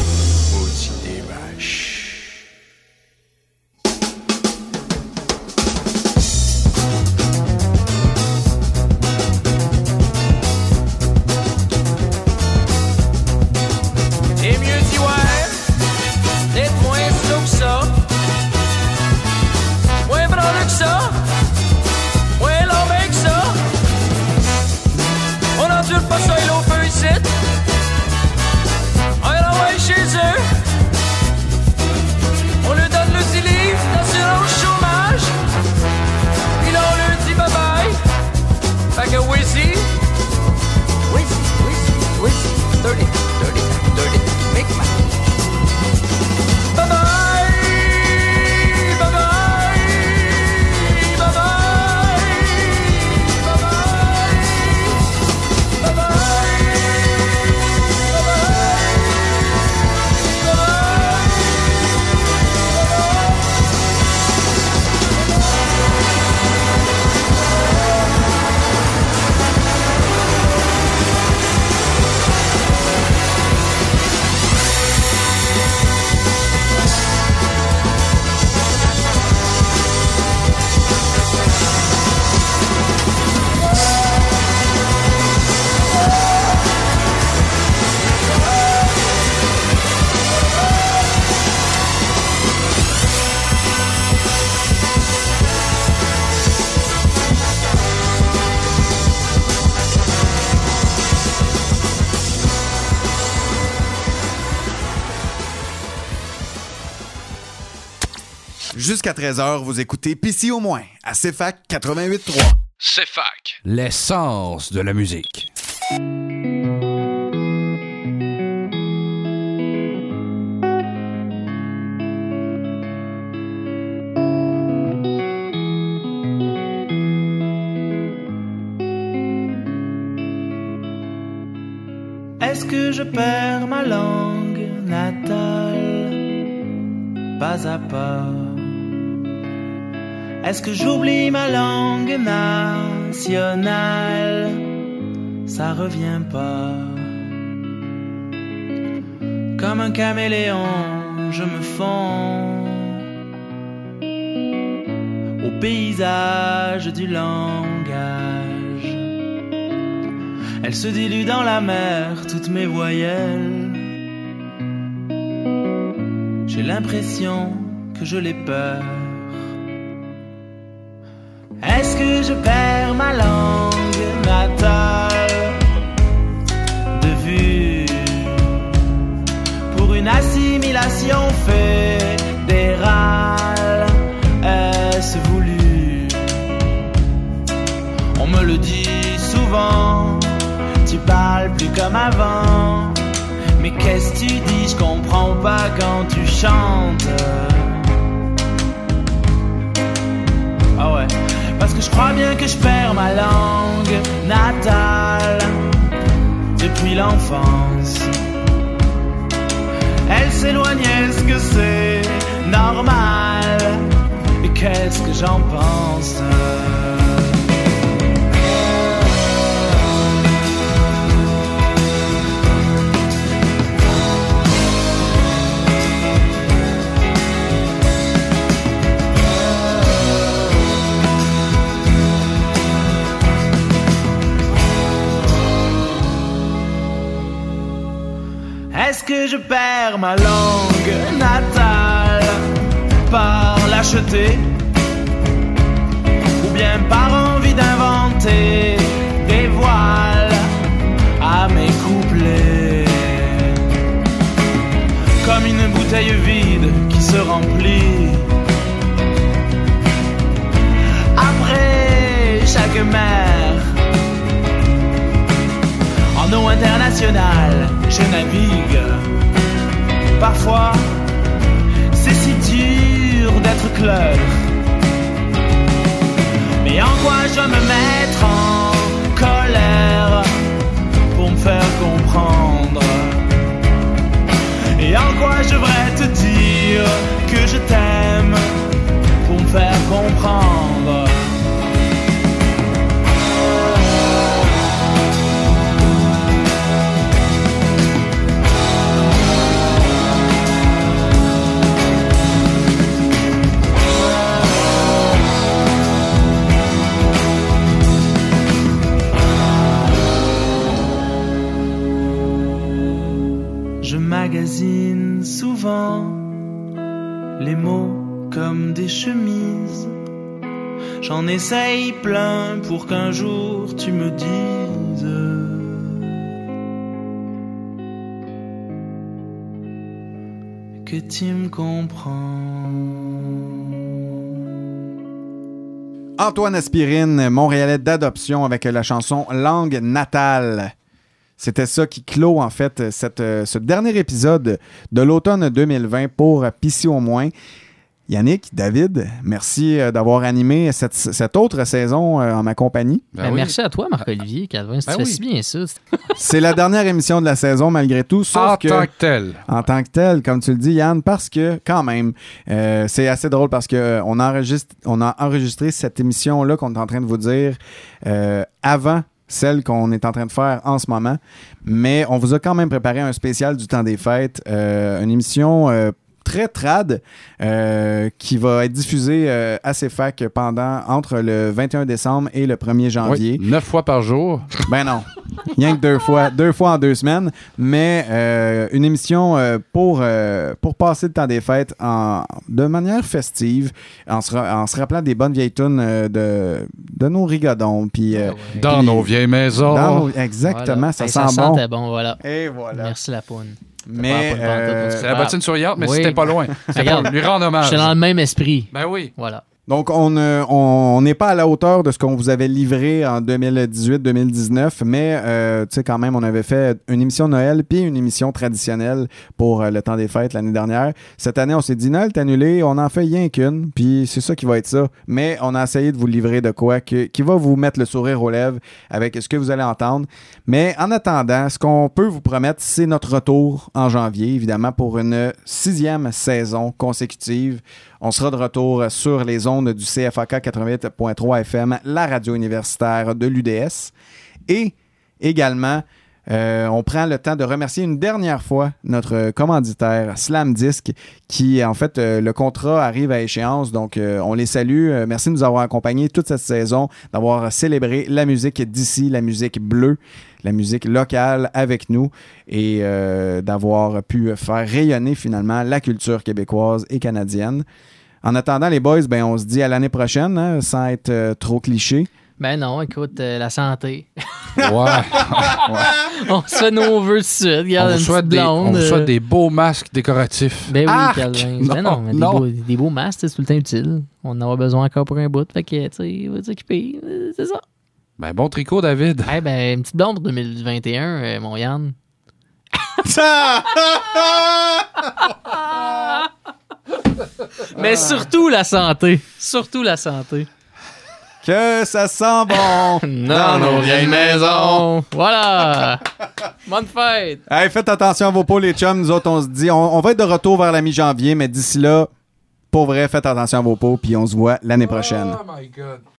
Jusqu'à 13h, vous écoutez PC au moins à CFAC 88.3. C'est fac. L'essence de la musique. Est-ce que je perds ma langue natale? Pas à pas. Est-ce que j'oublie ma langue nationale? Ça revient pas. Comme un caméléon, je me fonds au paysage du langage. Elle se dilue dans la mer, toutes mes voyelles. J'ai l'impression que je les peur. Que je perds ma langue natale de vue? Pour une assimilation fédérale Est-ce voulu? On me le dit souvent, tu parles plus comme avant. Mais qu'est-ce que tu dis? Je comprends pas quand tu chantes. Ah ouais, parce que je crois bien que je perds ma langue natale depuis l'enfance. Elle s'éloigne, est-ce que c'est normal? Et qu'est-ce que j'en pense? Que je perds ma langue natale par l'acheter ou bien par envie d'inventer des voiles à mes couplets comme une bouteille vide qui se remplit après chaque mer en eau internationale, je navigue. Parfois, c'est si dur d'être clair. Mais en quoi je me mettre en colère pour me faire comprendre? Et en quoi je devrais te dire que je t'aime? Qu'un jour tu me dises. Que tu me comprends. Antoine Aspirine, Montréalais d'adoption avec la chanson Langue natale. C'était ça qui clôt en fait euh, ce dernier épisode de l'automne 2020 pour Pissy au moins. Yannick, David, merci euh, d'avoir animé cette, cette autre saison euh, en ma compagnie. Ben, Merci à toi, Marc-Olivier Calvin. Tu Ben fais oui. si bien ça. <laughs> C'est la dernière émission de la saison malgré tout. Sauf En que, tant que tel. En tant que tel, comme tu le dis, Yann, parce que quand même, euh, c'est assez drôle parce que euh, on enregistre, on a enregistré cette émission-là qu'on est en train de vous dire euh, avant celle qu'on est en train de faire en ce moment. Mais on vous a quand même préparé un spécial du temps des fêtes, euh, une émission euh, très trad euh, qui va être diffusée euh, à CFAC pendant entre le 21 décembre et le 1er janvier. Oui, neuf fois par jour. Ben non. Rien que deux fois, deux fois en deux semaines. Mais euh, une émission euh, pour, euh, pour passer le temps des fêtes en, de manière festive, en se, ra- en se rappelant des bonnes vieilles tunes euh, de, de nos rigodons. Puis, euh, Dans nos vieilles maisons. Dans nos- exactement, Voilà. ça Hey, sent ça bon. sentait bon, voilà. Et voilà. Merci la poune. Mais, pantoute, euh, C'est la bottine souriante, mais Oui. c'était pas loin. <laughs> C'est pour lui rendre hommage. J'étais dans le même esprit. Ben oui. Voilà. Donc, on n'est pas à la hauteur de ce qu'on vous avait livré en 2018-2019, mais euh, tu sais, quand même, on avait fait une émission Noël puis une émission traditionnelle pour euh, le temps des fêtes l'année dernière. Cette année, on s'est dit, Noël est annulé, on en fait rien qu'une, puis c'est ça qui va être ça. Mais on a essayé de vous livrer de quoi qui va vous mettre le sourire aux lèvres avec ce que vous allez entendre. Mais en attendant, ce qu'on peut vous promettre, c'est notre retour en janvier, évidemment, pour une sixième saison consécutive. On sera de retour sur les ondes du CFAK 88.3 FM, la radio universitaire de l'UDS. Et également, euh, on prend le temps de remercier une dernière fois notre commanditaire Slam Disc, qui en fait, euh, le contrat arrive à échéance. Donc, euh, on les salue. Merci de nous avoir accompagnés toute cette saison, d'avoir célébré la musique d'ici, la musique bleue, la musique locale avec nous et d'avoir pu faire rayonner finalement la culture québécoise et canadienne. En attendant, les boys, ben, on se dit à l'année prochaine, hein, sans être euh, trop cliché. Ben non, écoute, euh, la santé. Ouais. <laughs> on se fait nos vœux de suite. Regarde, on souhaite, des, on euh, souhaite des beaux masques décoratifs. Ben oui, Arc! Calvin. Ben non, mais des, non. Beaux, des beaux masques, c'est tout le temps utile. On en aura besoin encore pour un bout. Fait que, tu sais, va s'occuper. Euh, C'est ça. Ben bon tricot, David. Eh ben, une petite blonde pour 2021, euh, mon Yann. <laughs> <laughs> Mais surtout la santé. Surtout la santé. Que ça sent bon <laughs> Dans nos vieilles maisons. Voilà. <laughs> Bonne fête. Hey, faites attention à vos peaux, les chums. Nous autres, on se dit, on, on va être de retour vers la mi-janvier, mais d'ici là, pour vrai, faites attention à vos peaux, puis on se voit l'année prochaine. Oh my God.